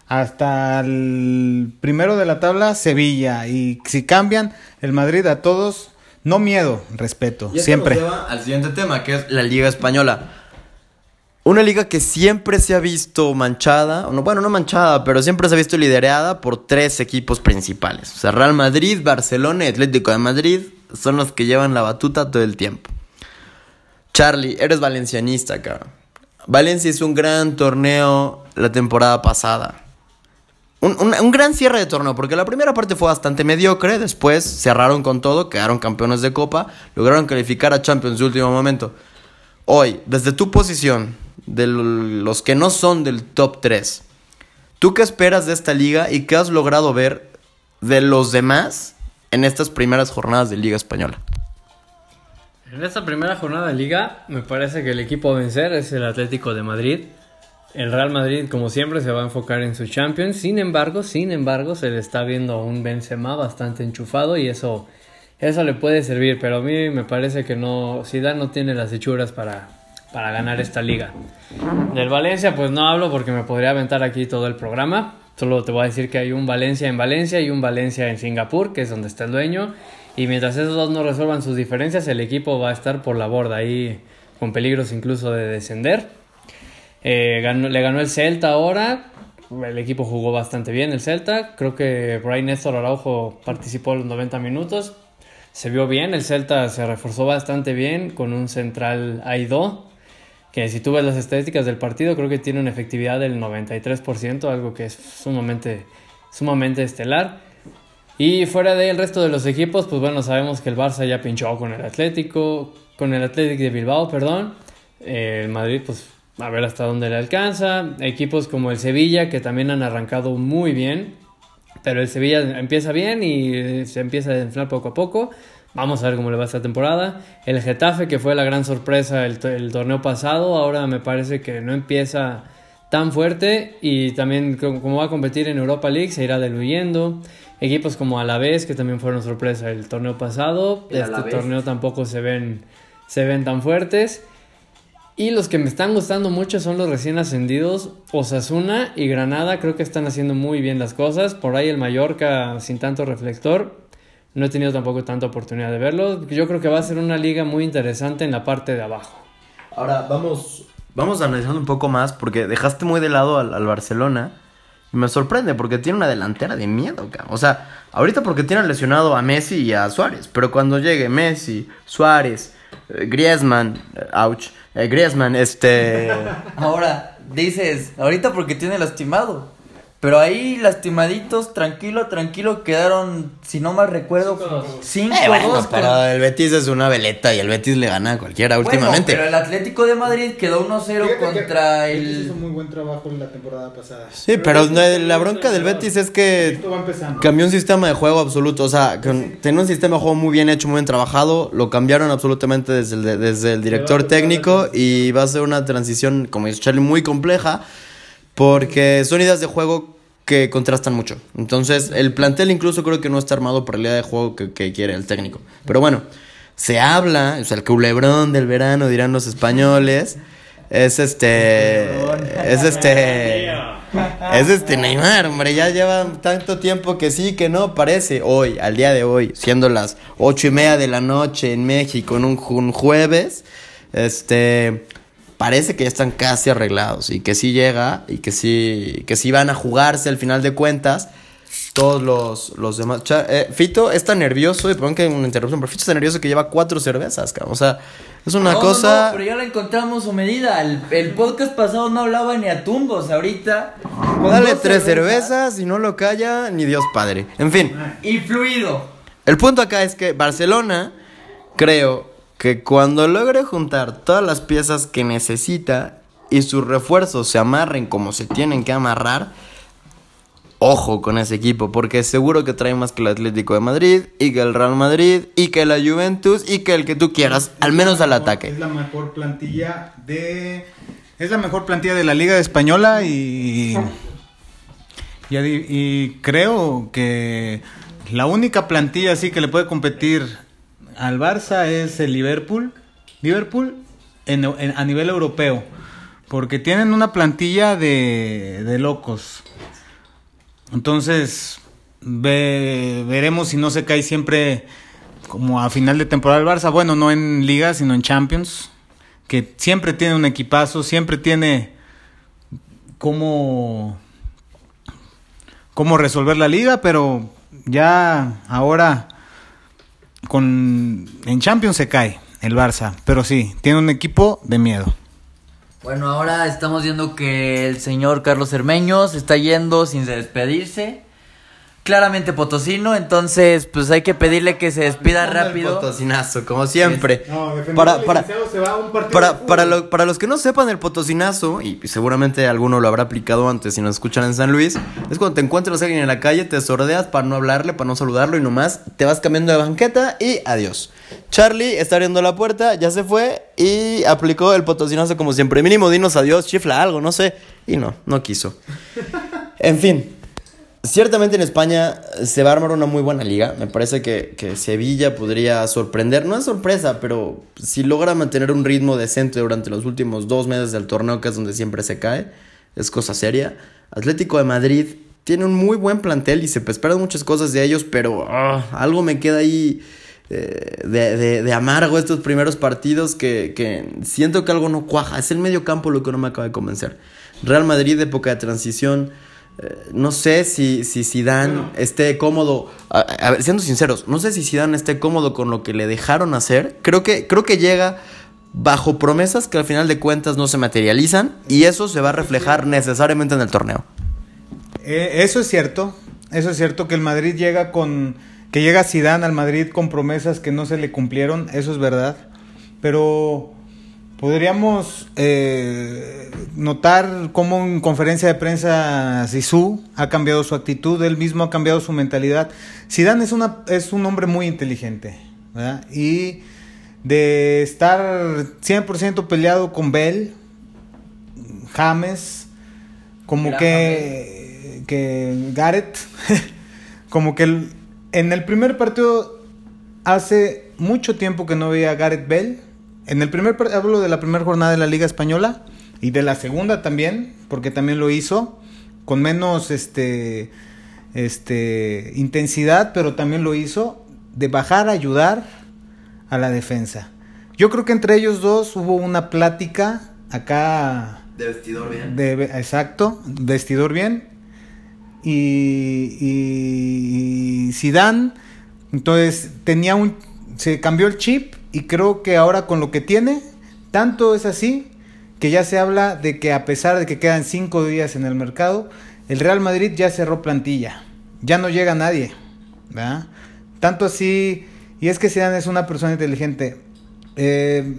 Hasta el primero de la tabla, Sevilla. Y si cambian, el Madrid a todos, no miedo, respeto. Y Siempre. nos lleva al siguiente tema, que es la Liga Española. Una liga que siempre se ha visto manchada, bueno, no manchada, pero siempre se ha visto liderada por tres equipos principales. O Real Madrid, Barcelona y Atlético de Madrid son los que llevan la batuta todo el tiempo. Charlie, eres valencianista, cabrón. Valencia hizo un gran torneo la temporada pasada. Un, un- un gran cierre de torneo, porque la primera parte fue bastante mediocre, después cerraron con todo, quedaron campeones de copa, lograron calificar a Champions de último momento. Hoy, desde tu posición, de los que no son del top 3, ¿tú qué esperas de esta liga y qué has logrado ver de los demás en estas primeras jornadas de Liga Española? En esta primera jornada de liga, me parece que el equipo a vencer es el Atlético de Madrid. El Real Madrid, como siempre, se va a enfocar en su Champions. Sin embargo, sin embargo, se le está viendo un Benzema bastante enchufado y eso, eso le puede servir. Pero a mí me parece que no, Zidane no tiene las hechuras para, para ganar esta liga. Del Valencia, pues no hablo porque me podría aventar aquí todo el programa. Solo te voy a decir que hay un Valencia en Valencia y un Valencia en Singapur, que es donde está el dueño. Y mientras esos dos no resuelvan sus diferencias, el equipo va a estar por la borda ahí, con peligros incluso de descender. Eh, ganó- le ganó el Celta ahora. El equipo jugó bastante bien, el Celta. Creo que ahí Néstor Araujo participó los 90 minutos. Se vio bien, el Celta se reforzó bastante bien con un central Aido. Que si tú ves las estadísticas del partido, creo que tiene una efectividad del 93%, algo que es sumamente, sumamente estelar. Y fuera del resto de los equipos, pues bueno, sabemos que el Barça ya pinchó con el Atlético, con el Atlético de Bilbao, perdón. El Madrid, pues a ver hasta dónde le alcanza. Equipos como el Sevilla, que también han arrancado muy bien. Pero el Sevilla empieza bien y se empieza a inflar poco a poco. Vamos a ver cómo le va esta temporada. El Getafe, que fue la gran sorpresa el, to- el torneo pasado, ahora me parece que no empieza tan fuerte y también co- como va a competir en Europa League se irá diluyendo. Equipos como Alavés, que también fueron sorpresa el torneo pasado, El este Alavés. torneo tampoco se ven, se ven tan fuertes. Y los que me están gustando mucho son los recién ascendidos, Osasuna y Granada, creo que están haciendo muy bien las cosas. Por ahí el Mallorca sin tanto reflector, no he tenido tampoco tanta oportunidad de verlo. Yo creo que va a ser una liga muy interesante en la parte de abajo. Ahora vamos, vamos analizando un poco más porque dejaste muy de lado al, al Barcelona. Y me sorprende porque tiene una delantera de miedo, cabrón. O sea, ahorita porque tienen lesionado a Messi y a Suárez. Pero cuando llegue Messi, Suárez, eh, Griezmann, eh, ouch, eh, Griezmann, este... Ahora, dices, ahorita porque tiene lastimado. Pero ahí lastimaditos, tranquilo, tranquilo, quedaron, si no mal recuerdo, 5-2. Eh, bueno, pero el Betis es una veleta y el Betis le gana a cualquiera Bueno, últimamente. pero el Atlético de Madrid quedó 1-0 contra el... muy buen trabajo la temporada pasada. Sí, pero no, la bronca del Betis es que cambió un sistema de juego absoluto. O sea, con- tenía un sistema de juego muy bien hecho, muy bien trabajado. Lo cambiaron absolutamente desde el, desde el director técnico y va a ser una transición, como dice Charlie, muy compleja porque son ideas de juego que contrastan mucho. Entonces, el plantel incluso creo que no está armado para la idea de juego que, quiere el técnico. Pero bueno, se habla, o sea, el culebrón del verano, dirán los españoles. Es este. Es este. Es este Neymar, hombre. Ya lleva tanto tiempo que sí, que no. Parece hoy, al día de hoy, siendo las ocho y media de la noche en México, en un jueves. Este. Parece que ya están casi arreglados y que sí llega y que sí, que sí van a jugarse al final de cuentas todos los, los demás. Eh, Fito está nervioso, y perdón que una interrupción, pero Fito está nervioso que lleva cuatro cervezas, cabrón. O sea, es una No, cosa. no, pero ya la encontramos su medida. El, el podcast pasado no hablaba ni a tumbos. Ahorita. Dale tres cervezas y no lo calla ni Dios Padre. En fin, Y fluido. el punto acá es que Barcelona, creo que cuando logre juntar todas las piezas que necesita y sus refuerzos se amarren como se tienen que amarrar, ojo con ese equipo, porque seguro que trae más que el Atlético de Madrid y que el Real Madrid y que la Juventus y que el que tú quieras, al menos al ataque. Es la mejor plantilla de. Es la mejor plantilla de la Liga Española y. Y, y creo que la única plantilla así que le puede competir al Barça es el Liverpool. Liverpool a nivel europeo. Porque tienen una plantilla de, de locos. Entonces, ve- veremos si no se cae siempre como a final de temporada el Barça. Bueno, no en Liga, sino en Champions. Que siempre tiene un equipazo, siempre tiene cómo, cómo resolver la liga, pero ya ahora con en Champions se cae el Barça. Pero sí, tiene un equipo de miedo. Bueno, ahora estamos viendo que el señor Carlos Cermeño se está yendo sin despedirse. Claramente potosino, entonces pues hay que pedirle que se despida rápido. Potosinazo, como siempre. No, para, para, se va a un para, para, lo- para los que no sepan el potosinazo, y seguramente alguno lo habrá aplicado antes si nos escuchan en San Luis, es cuando te encuentras a alguien en la calle, te sordeas para no hablarle, para no saludarlo y nomás te vas cambiando de banqueta y adiós. Charlie está abriendo la puerta, ya se fue y aplicó el potosinazo como siempre. Mínimo dinos adiós, chifla algo, no sé. Y no, no quiso. En fin, Ciertamente en España se va a armar una muy buena liga. Me parece que, que Sevilla podría sorprender. No es sorpresa, pero si logra mantener un ritmo decente durante los últimos dos meses del torneo, que es donde siempre se cae, es cosa seria. Atlético de Madrid tiene un muy buen plantel y se esperan muchas cosas de ellos, pero ah, algo me queda ahí eh, de, de- de amargo estos primeros partidos que, que siento que algo no cuaja. Es el medio campo lo que no me acaba de convencer. Real Madrid, época de transición. Eh, no sé si, si Zidane esté cómodo. A, a siendo sinceros, no sé si Zidane esté cómodo con lo que le dejaron hacer. Creo que, creo que llega bajo promesas que al final de cuentas no se materializan y eso se va a reflejar necesariamente en el torneo. Eh, eso es cierto, eso es cierto que el Madrid llega con que llega Zidane al Madrid con promesas que no se le cumplieron, eso es verdad, pero podríamos eh, notar cómo en conferencia de prensa Zizou ha cambiado su actitud, él mismo ha cambiado su mentalidad. Zidane es una es un hombre muy inteligente, ¿verdad? Y de estar 100% peleado con Bell, James, como que, que Gareth, como que el- en el primer partido hace mucho tiempo que no veía a Gareth Bell. En el primer hablo de la primera jornada de la Liga Española y de la segunda también, porque también lo hizo con menos este este intensidad, pero también lo hizo de bajar a ayudar a la defensa. Yo creo que entre ellos dos hubo una plática acá De vestidor bien. de, exacto, vestidor bien. Y, y, y Zidane, entonces tenía un, se cambió el chip y creo que ahora con lo que tiene, tanto es así que ya se habla de que a pesar de que quedan cinco días en el mercado, el Real Madrid ya cerró plantilla, ya no llega nadie, ¿verdad? Tanto así, y es que Zidane es una persona inteligente eh,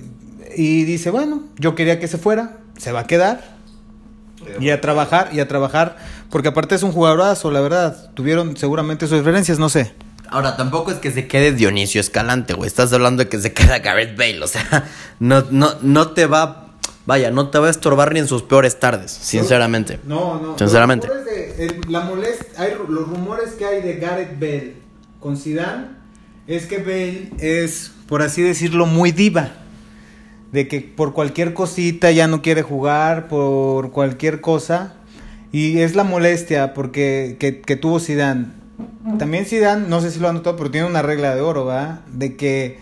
y dice, bueno, yo quería que se fuera, se va a quedar, y a trabajar, y a trabajar, porque aparte es un jugadorazo, la verdad. Tuvieron seguramente sus diferencias, no sé. Ahora, tampoco es que se quede Dionisio Escalante, güey. Estás hablando de que se queda Gareth Bale. O sea, no, no, no te va. Vaya, no te va a estorbar ni en sus peores tardes, sinceramente. No, no. Sinceramente. Los rumores de- el- la molest- hay, los rumores que hay de Gareth Bale con Zidane es que Bale es, por así decirlo, muy diva. De que por cualquier cosita ya no quiere jugar, por cualquier cosa. Y es la molestia porque que, que tuvo Zidane. También Zidane, no sé si lo han notado, pero tiene una regla de oro, ¿va? De que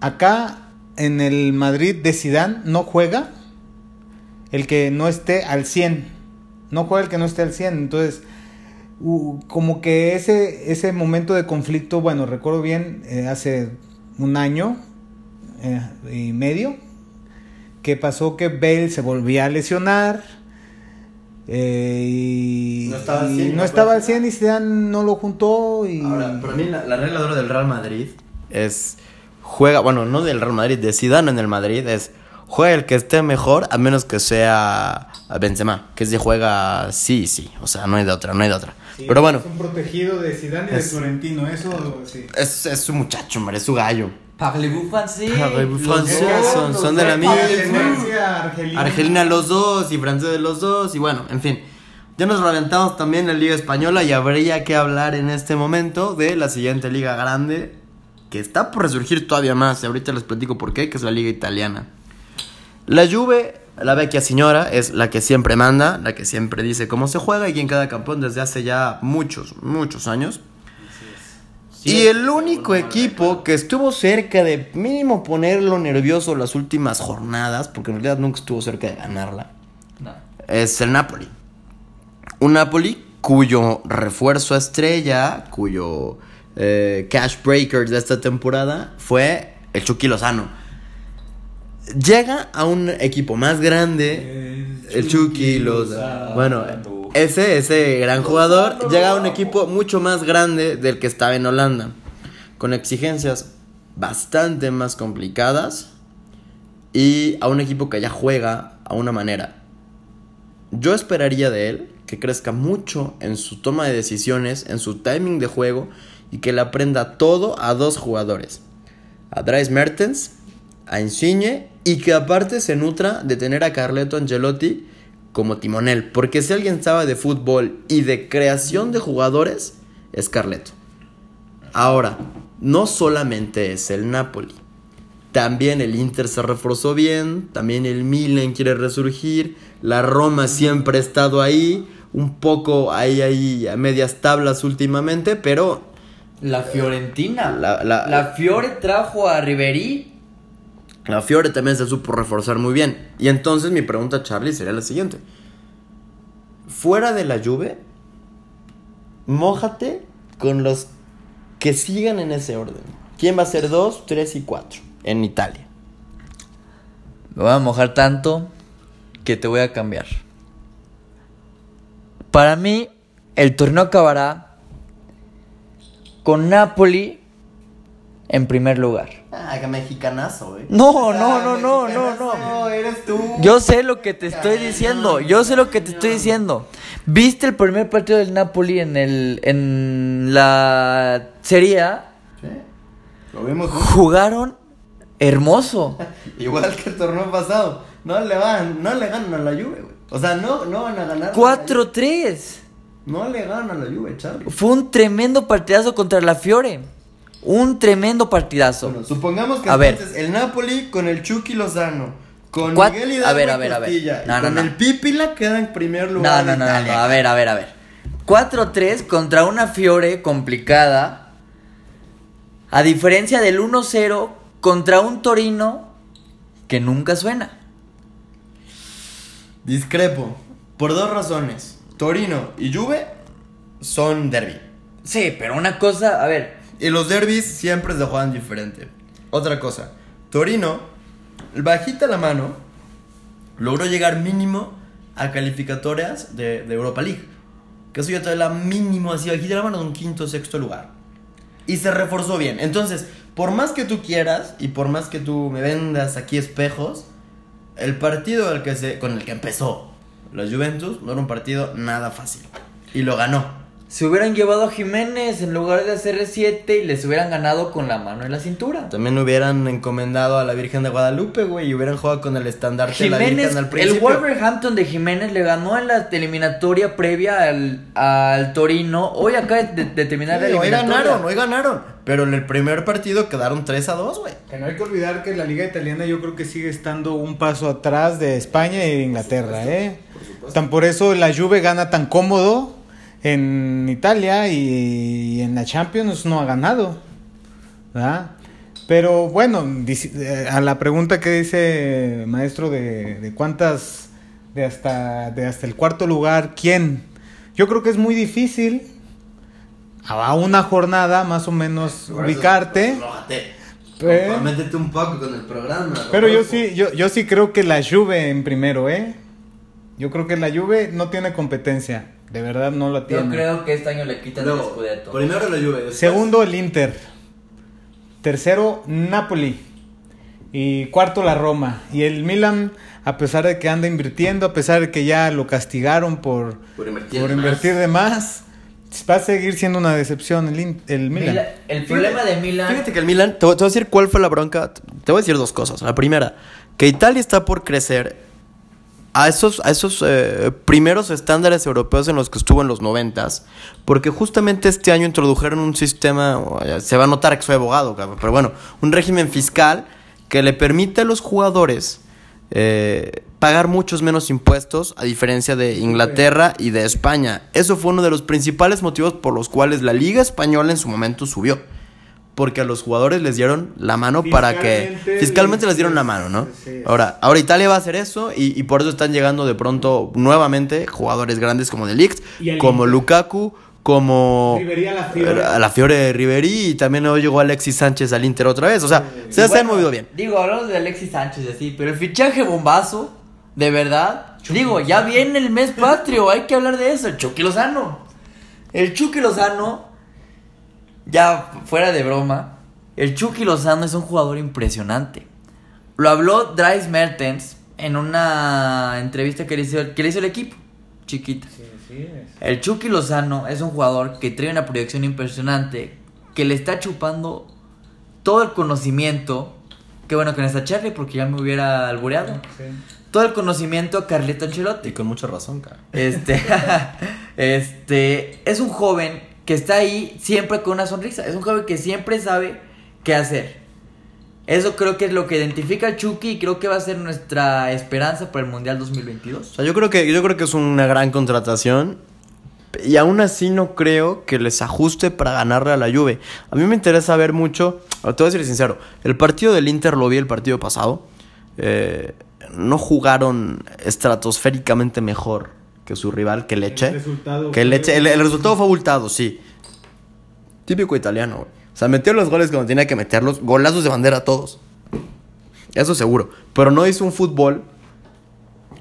acá en el Madrid de Zidane no juega el que no esté al 100. No juega el que no esté al 100. Entonces, como que ese, ese momento de conflicto, bueno, recuerdo bien, eh, hace un año eh, y medio, que pasó que Bale se volvía a lesionar. Eh, y No estaba al y 100, no no estaba puede al 100 y Zidane no lo juntó y Ahora, para mí la, la regla de oro del Real Madrid es juega, bueno, no del Real Madrid, de Zidane en el Madrid es juega el que esté mejor a menos que sea Benzema, que si juega sí, sí, o sea, no hay de otra, no hay de otra. Pero bueno, un protegido de Zidane y de Es- Florentino, eso sí. es, es su muchacho, hombre, es su gallo. Parlez-vous français? Parlez-vous dos, son- de la misma. argelina. Argelina los dos y francés de los dos y bueno, en fin. Ya nos reventamos también en Liga Española y habría que hablar en este momento de la siguiente liga grande que está por resurgir todavía más. Y ahorita les platico por qué, que es la liga italiana. La Juve, la vecchia señora, es la que siempre manda, la que siempre dice cómo se juega y quien cada campeón desde hace ya muchos, muchos años. Y el único equipo que estuvo cerca de mínimo ponerlo nervioso las últimas jornadas, porque en realidad nunca estuvo cerca de ganarla, No. es el Napoli. Un Napoli cuyo refuerzo estrella, cuyo eh, cash breaker de esta temporada fue el Chucky Lozano. Llega a un equipo más grande, el Chucky Lozano. Bueno, ese, ese gran jugador llega a un equipo mucho más grande del que estaba en Holanda, con exigencias bastante más complicadas y a un equipo que ya juega a una manera yo esperaría de él que crezca mucho en su toma de decisiones, en su timing de juego y que le aprenda todo a dos jugadores. A Dries Mertens, a Insigne y que aparte se nutra de tener a Carleto Angelotti como timonel. Porque si alguien sabe de fútbol y de creación de jugadores, es Carleto. Ahora, no solamente es el Napoli. También el Inter se reforzó bien, también el Milan quiere resurgir, la Roma siempre ha estado ahí, un poco ahí, ahí, a medias tablas últimamente, pero La Fiorentina. La- la- La Fiore trajo a Ribery. La Fiore también se supo reforzar muy bien. Y entonces mi pregunta, Charlie, sería la siguiente. Fuera de la Juve, mójate con los que sigan en ese orden. ¿Quién va a ser 2, 3 y 4 en Italia? Me voy a mojar tanto que te voy a cambiar. Para mí, el torneo acabará con Napoli en primer lugar. Ah, que mexicanazo, eh. No, no, no, no, no, no. Eres tú. Yo sé lo que te estoy diciendo. Yo sé lo que te estoy diciendo. ¿Viste el primer partido del Napoli en el en la Serie A? Sí, Lo vimos. Jugaron hermoso. Igual que el torneo pasado. No le van, no le ganan a la Juve, güey. O sea, no, no van a ganar. 4-3. No le ganan a la Juve, Charlie. Fue un tremendo partidazo contra la Fiore. Un tremendo partidazo. Bueno, supongamos que A ver. entonces el Napoli con el Chucky Lozano, con Cuat- Miguel Hidalgo a ver, a ver, a ver. No, no, con no. el Pipila queda en primer lugar. no, no, no, no, a ver, a ver, a ver. 4-3 contra una Fiore complicada. A diferencia del 1-0 contra un Torino que nunca suena. Discrepo. Por dos razones. Torino y Juve son derby. Sí, pero una cosa, a ver, Y los derbis siempre se juegan diferente. Otra cosa. Torino, bajita la mano, logró llegar mínimo a calificatorias de, Europa League. Que eso ya te la mínimo así, bajita la mano de un quinto o sexto lugar. Y se reforzó bien. Entonces, por más que tú quieras y por más que tú me vendas aquí espejos, el partido al que se, con el que empezó la Juventus no era un partido nada fácil. Y lo ganó. Si hubieran llevado a Jiménez en lugar de hacer 7 y les hubieran ganado con la mano en la cintura. También hubieran encomendado a la Virgen de Guadalupe, güey, y hubieran jugado con el estandarte de la Jiménez, Virgen al el principio. Wolverhampton de Jiménez le ganó en la eliminatoria previa al, al Torino. Hoy acaba de, de terminar la Sí, hoy eliminatoria. ganaron, hoy ganaron. Pero en el primer partido quedaron 3 a 2, güey. Que no hay que olvidar que la liga italiana yo creo que sigue estando un paso atrás de España de Inglaterra, ¿eh? Tan por eso la Juve gana tan cómodo en Italia y en la Champions no ha ganado, ¿verdad? Pero bueno, eh, a la pregunta que dice maestro de, de cuántas de hasta, de hasta el cuarto lugar, ¿quién? Yo creo que es muy difícil a una jornada más o menos ubicarte. Eh. Métete un poco con el programa. Pero yo sí, yo, yo sí creo que la Juve en primero, ¿eh? Yo creo que la Juve no tiene competencia. De verdad no la tiene. Yo creo que este año le quitan el Scudetto. Primero la Juve. Segundo el Inter. Tercero Napoli. Y cuarto la Roma. Y el Milan, a pesar de que anda invirtiendo, a pesar de que ya lo castigaron por, por invertir, por invertir de más Va a seguir siendo una decepción el, el Milan. el problema de Milan. Fíjate que el Milan, te voy, a decir cuál fue la bronca. Te voy a decir dos cosas. La primera, que Italia está por crecer a esos, a esos eh, primeros estándares europeos en los que estuvo en los noventas, porque justamente este año introdujeron un sistema, se va a notar que soy abogado, pero bueno, un régimen fiscal que le permite a los jugadores eh, pagar muchos menos impuestos a diferencia de Inglaterra y de España. Eso fue uno de los principales motivos por los cuales la Liga Española en su momento subió. Porque a los jugadores les dieron la mano para que... Fiscalmente les dieron la mano, ¿no? Ahora, ahora Italia va a hacer eso y, por eso están llegando de pronto nuevamente jugadores grandes como Delix, como Lukaku, como a la Fiore. de Riveri y también hoy llegó Alexis Sánchez al Inter otra vez. O sea, se, han movido bien. Digo, hablamos de Alexis Sánchez así, pero el fichaje bombazo, de verdad. digo, ya viene el mes patrio, hay que hablar de eso. El Chucky Lozano. El Chucky Lozano, ya fuera de broma, el Chucky Lozano es un jugador impresionante. Lo habló Dries Mertens en una entrevista que le hizo, que le hizo el equipo, chiquita. El Chucky Lozano es un jugador que trae una proyección impresionante, que le está chupando todo el conocimiento. Que bueno que no está Charlie porque ya me hubiera albureado. Todo el conocimiento a Carleto Ancelotti. Y con mucha razón, cara. Este, este, es un joven que está ahí siempre con una sonrisa. Es un joven que siempre sabe qué hacer. Eso creo que es lo que identifica al Chucky y creo que va a ser nuestra esperanza para el Mundial 2022. O sea, yo creo que, yo creo que es una gran contratación. Y aún así no creo que les ajuste para ganarle a la Juve. A mí me interesa ver mucho, te voy a ser sincero, el partido del Inter lo vi el partido pasado. Eh, no jugaron estratosféricamente mejor que su rival, que Leche. El resultado, que Leche, el, resultado fue abultado, sí. Típico italiano, o sea, metió los goles cuando tenía que meterlos. Golazos de bandera a todos. Eso seguro. Pero no hizo un fútbol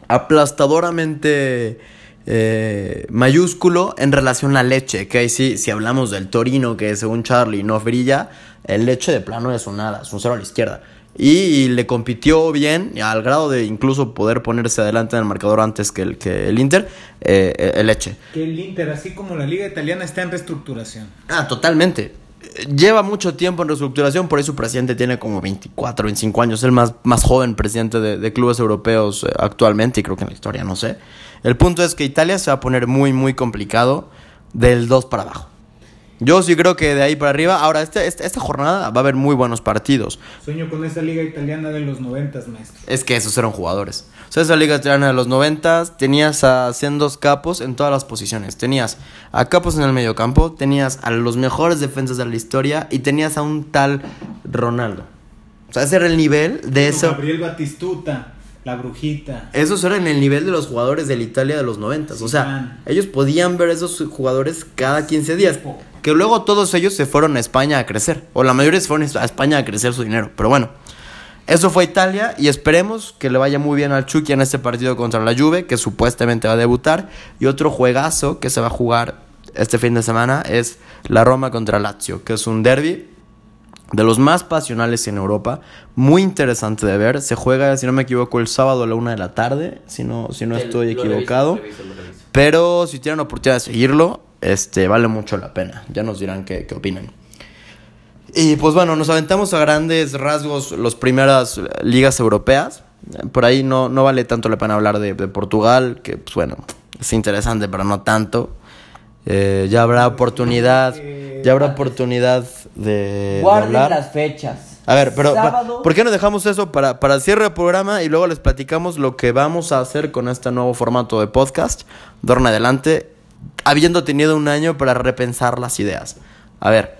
aplastadoramente eh, mayúsculo en relación a leche. Que ahí sí, si hablamos del Torino, que según Charlie no brilla, el leche de plano es un nada, es un cero a la izquierda. Y, le compitió bien, al grado de incluso poder ponerse adelante en el marcador antes que el, que el Inter, eh, el leche. Que el Inter, así como la liga italiana, está en reestructuración. Ah, totalmente lleva mucho tiempo en reestructuración, por eso su presidente tiene como 24, 25 años, el más, más joven presidente de, clubes europeos eh, actualmente, y creo que en la historia, no sé. El punto es que Italia se va a poner muy, muy complicado del 2 para abajo. Yo sí creo que de ahí para arriba. Ahora, este, este, esta jornada va a haber muy buenos partidos. Sueño con esa liga italiana de los 90, maestro. Es que esos eran jugadores. O sea, esa liga italiana de los 90 tenías a dos capos en todas las posiciones. Tenías a capos en el medio campo, tenías a los mejores defensas de la historia y tenías a un tal Ronaldo. O sea, ese era el nivel de eso. Gabriel Batistuta. La brujita. Esos eran el nivel de los jugadores de la Italia de los 90. o sea, ellos podían ver esos jugadores cada 15 días. Que luego todos ellos se fueron a España a crecer. O la mayoría se fueron a España a crecer su dinero. Pero bueno, eso fue Italia y esperemos que le vaya muy bien al Chucky en este partido contra la Juve, que supuestamente va a debutar. Y otro juegazo que se va a jugar este fin de semana es la Roma contra Lazio, que es un derby de los más pasionales en Europa, muy interesante de ver. Se juega, si no me equivoco, el sábado a la una de la tarde, si no, si no estoy equivocado. Pero si tienen la oportunidad de seguirlo, este, vale mucho la pena. Ya nos dirán qué, qué opinan. Y pues bueno, nos aventamos a grandes rasgos las primeras ligas europeas. Por ahí no, no vale tanto la pena hablar de, Portugal, que pues bueno, es interesante, pero no tanto. Eh, ya habrá oportunidad, ya habrá oportunidad de, hablar. las fechas. A ver, pero ¿por qué no dejamos eso para, para el cierre del programa y luego les platicamos lo que vamos a hacer con este nuevo formato de podcast? Dorna adelante habiendo tenido un año para repensar las ideas. A ver,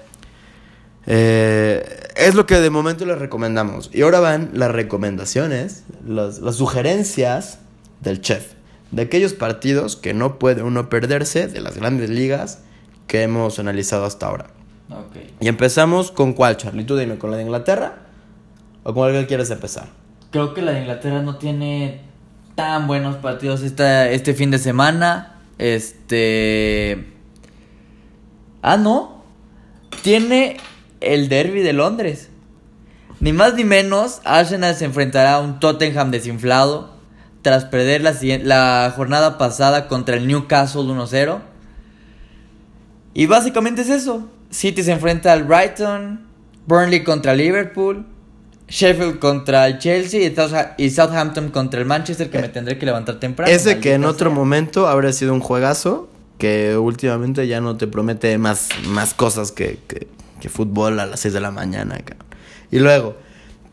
eh, es lo que de momento les recomendamos. Y ahora van las recomendaciones, las, sugerencias del chef. De aquellos partidos que no puede uno perderse de las grandes ligas que hemos analizado hasta ahora. Ok. Y empezamos con cuál, Charlie. Tú dime, ¿con la de Inglaterra? ¿O con que quieres empezar? Creo que la de Inglaterra no tiene tan buenos partidos esta, este fin de semana. Este. Ah, no. Tiene el derby de Londres. Ni más ni menos, Arsenal se enfrentará a un Tottenham desinflado tras perder la, la jornada pasada contra el Newcastle 1-0. Y básicamente es eso. City se enfrenta al Brighton, Burnley contra Liverpool, Sheffield contra el Chelsea y, Southa- y Southampton contra el Manchester que me tendré que levantar temprano. Ese que en otro sea. momento habría sido un juegazo que últimamente ya no te promete más, más cosas que, que, que fútbol a las 6 de la mañana. cabrón. Y luego,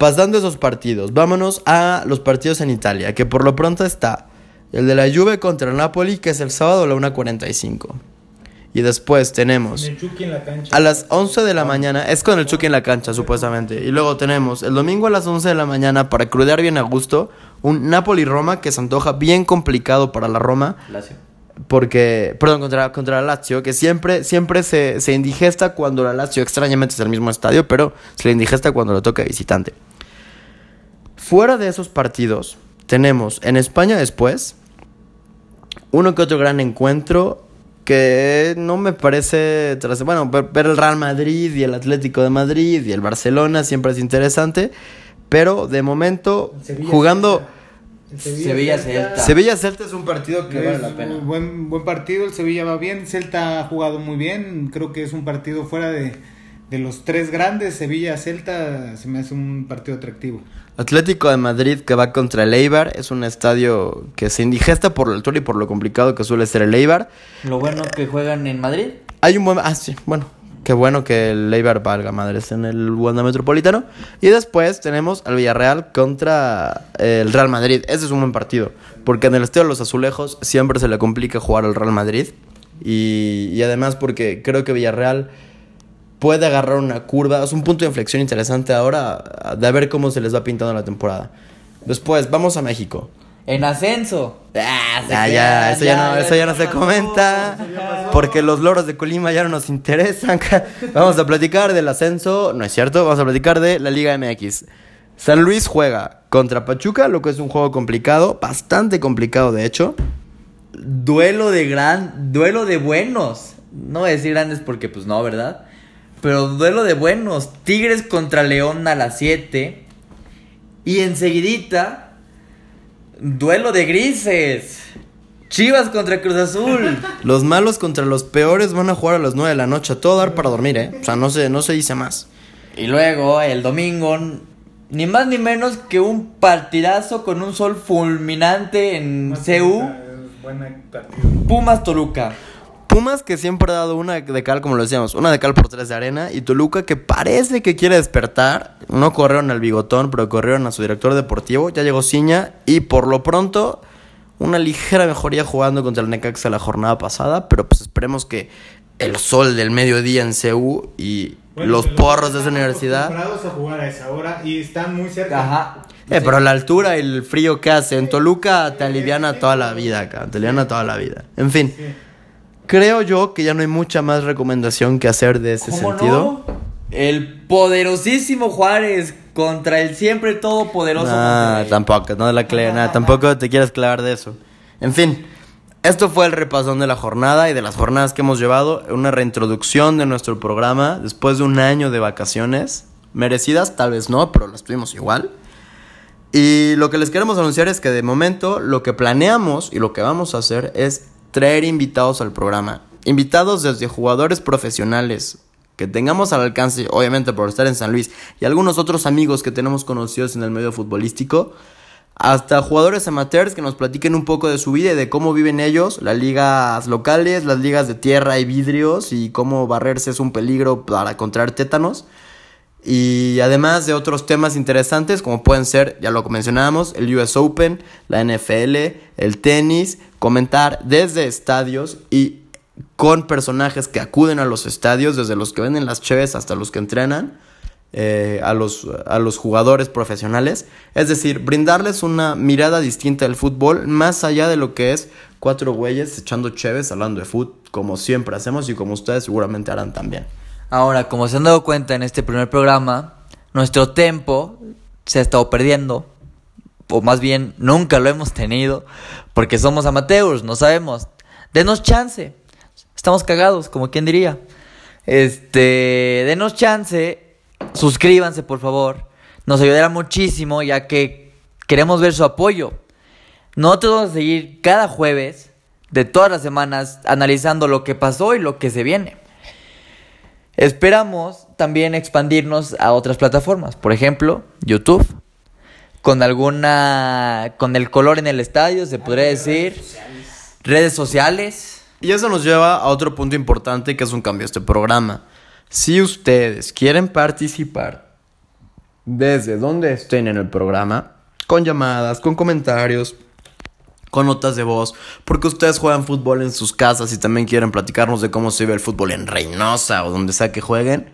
pasando esos partidos, vámonos a los partidos en Italia, que por lo pronto está el de la Juve contra el Napoli, que es el sábado a la 1.45. Y después tenemos... El en la cancha. A las 11 de la mañana, es con el Chucky en la cancha, supuestamente. Y luego tenemos el domingo a las 11 de la mañana, para crudear bien a gusto, un Napoli-Roma que se antoja bien complicado para la Roma. Lazio. Porque, perdón, contra, contra la Lazio, que siempre, siempre se, se indigesta cuando la Lazio, extrañamente es el mismo estadio, pero se le indigesta cuando lo toca visitante. Fuera de esos partidos, tenemos en España después uno que otro gran encuentro que no me parece tras- bueno ver, el Real Madrid y el Atlético de Madrid y el Barcelona siempre es interesante pero de momento Sevilla, jugando Sevilla, Celta. Sevilla Celta es un partido que vale la pena Buen, buen partido, el Sevilla va bien, Celta ha jugado muy bien, creo que es un partido fuera de, de los tres grandes, Sevilla-Celta se me hace un partido atractivo. Atlético de Madrid que va contra el Eibar es un estadio que se indigesta por la altura y por lo complicado que suele ser el Eibar Lo bueno que juegan en Madrid. Hay un buen... Ah, sí, bueno. Qué bueno que el Eibar valga madres en el Wanda Metropolitano. Y después tenemos al Villarreal contra eh, el Real Madrid. Ese es un buen partido. Porque en el Estadio de los Azulejos siempre se le complica jugar al Real Madrid. Y, y además porque creo que Villarreal puede agarrar una curva. Es un punto de inflexión interesante ahora de ver cómo se les va pintando la temporada. Después, vamos a México. En ascenso. Ah, Ya, ya, eso ya no, eso ya no se comenta. Porque los loros de Colima ya no nos interesan. Vamos a platicar del ascenso. No es cierto, vamos a platicar de la Liga MX. San Luis juega contra Pachuca, lo que es un juego complicado, bastante complicado de hecho. Duelo de gran. Duelo de buenos. No voy a decir grandes porque, pues no, ¿verdad? Pero duelo de buenos. Tigres contra León a las 7. Y enseguidita. Duelo de grises. Chivas contra Cruz Azul. Los malos contra los peores van a jugar a las 9 de la noche, a todo dar para dormir, ¿eh? O sea, no se, no se dice más. Y luego el domingo, ni más ni menos que un partidazo con un sol fulminante en CU. Pumas Toluca. Pumas que siempre ha dado una de cal, como lo decíamos, una de cal por tres de arena. Y Toluca que parece que quiere despertar. No corrieron al bigotón, pero corrieron a su director deportivo. Ya llegó Ciña. Y por lo pronto, una ligera mejoría jugando contra el Necaxa la jornada pasada. Pero pues esperemos que el sol del mediodía en CU y los porros de esa universidad. acostumbrados a jugar a esa hora y están muy cerca. Ajá. Eh, pero la altura y el frío que hace en Toluca te aliviana toda la vida acá, te aliviana toda la vida. En fin, creo yo que ya no hay mucha más recomendación que hacer de ese ¿Cómo sentido. no? El poderosísimo Juárez contra el siempre todopoderoso Nah, tampoco, no la clea, nada, tampoco te quieras clavar de eso. En fin, esto fue el repasón de la jornada y de las jornadas que hemos llevado, una reintroducción de nuestro programa después de un año de vacaciones, merecidas, tal vez no, pero las tuvimos igual. Y lo que les queremos anunciar es que de momento lo que planeamos y lo que vamos a hacer es traer invitados al programa. Invitados desde jugadores profesionales que tengamos al alcance, obviamente por estar en San Luis, y algunos otros amigos que tenemos conocidos en el medio futbolístico, hasta jugadores amateurs que nos platiquen un poco de su vida y de cómo viven ellos, las ligas locales, las ligas de tierra y vidrios, y cómo barrerse es un peligro para contraer tétanos. Y además de otros temas interesantes como pueden ser, ya lo mencionábamos, el US Open, la NFL, el tenis, comentar desde estadios y con personajes que acuden a los estadios, desde los que venden las cheves hasta los que entrenan. eh, a, los, a los jugadores profesionales. Es decir, brindarles una mirada distinta del fútbol, más allá de lo que es cuatro güeyes echando cheves hablando de fútbol, como siempre hacemos y como ustedes seguramente harán también. Ahora, como se han dado cuenta en este primer programa, nuestro tempo se ha estado perdiendo. O más bien, nunca lo hemos tenido. Porque somos amateurs, no sabemos. Denos chance. Estamos cagados, como quien diría. Este, denos chance. Suscríbanse, por favor. Nos ayudará muchísimo, ya que queremos ver su apoyo. Nosotros vamos a seguir cada jueves de todas las semanas analizando lo que pasó y lo que se viene. Esperamos también expandirnos a otras plataformas, por ejemplo, YouTube, con alguna, con el color en el estadio, se podría decir, redes sociales. Y eso nos lleva a otro punto importante que es un cambio de este programa. Si ustedes quieren participar desde donde estén en el programa, con llamadas, con comentarios, con notas de voz, porque ustedes juegan fútbol en sus casas y también quieren platicarnos de cómo se ve el fútbol en Reynosa o donde sea que jueguen.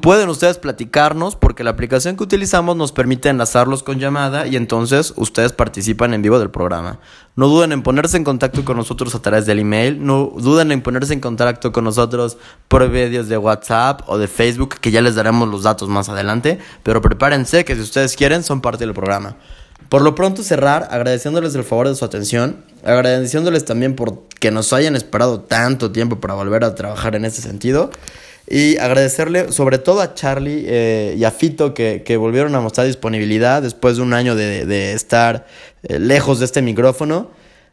Pueden ustedes platicarnos porque la aplicación que utilizamos nos permite enlazarlos con llamada y entonces ustedes participan en vivo del programa. No duden en ponerse en contacto con nosotros a través del email, no duden en ponerse en contacto con nosotros por medios de WhatsApp o de Facebook que ya les daremos los datos más adelante, pero prepárense que si ustedes quieren son parte del programa. Por lo pronto cerrar agradeciéndoles el favor de su atención, agradeciéndoles también por que nos hayan esperado tanto tiempo para volver a trabajar en ese sentido. Y agradecerle sobre todo a Charlie eh, y a Fito que, volvieron a mostrar disponibilidad después de un año de, estar eh, lejos de este micrófono.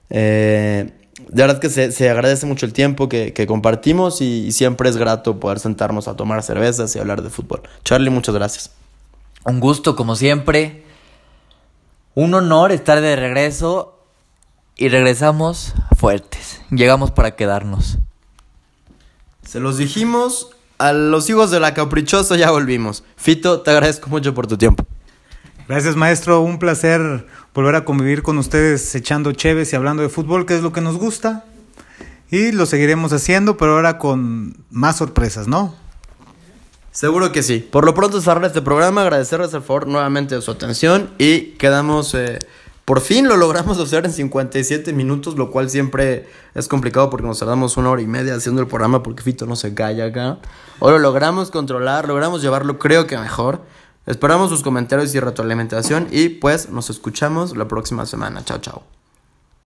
Eh, de verdad que se, agradece mucho el tiempo que, compartimos y, siempre es grato poder sentarnos a tomar cervezas y hablar de fútbol. Charlie, muchas gracias. Un gusto como siempre. Un honor estar de regreso y regresamos fuertes. Llegamos para quedarnos. Se los dijimos a los hijos de la caprichosa, ya volvimos. Fito, te agradezco mucho por tu tiempo. Gracias, maestro. Un placer volver a convivir con ustedes echando cheves y hablando de fútbol, que es lo que nos gusta. Y lo seguiremos haciendo, pero ahora con más sorpresas, ¿no? Seguro que sí. Por lo pronto cerrar este programa, agradecerles al favor nuevamente de su atención y quedamos... Eh, por fin lo logramos hacer en 57 minutos, lo cual siempre es complicado porque nos tardamos una hora y media haciendo el programa porque Fito no se calla acá. Hoy lo logramos controlar, logramos llevarlo creo que mejor. Esperamos sus comentarios y retroalimentación y pues nos escuchamos la próxima semana. Chao, chao.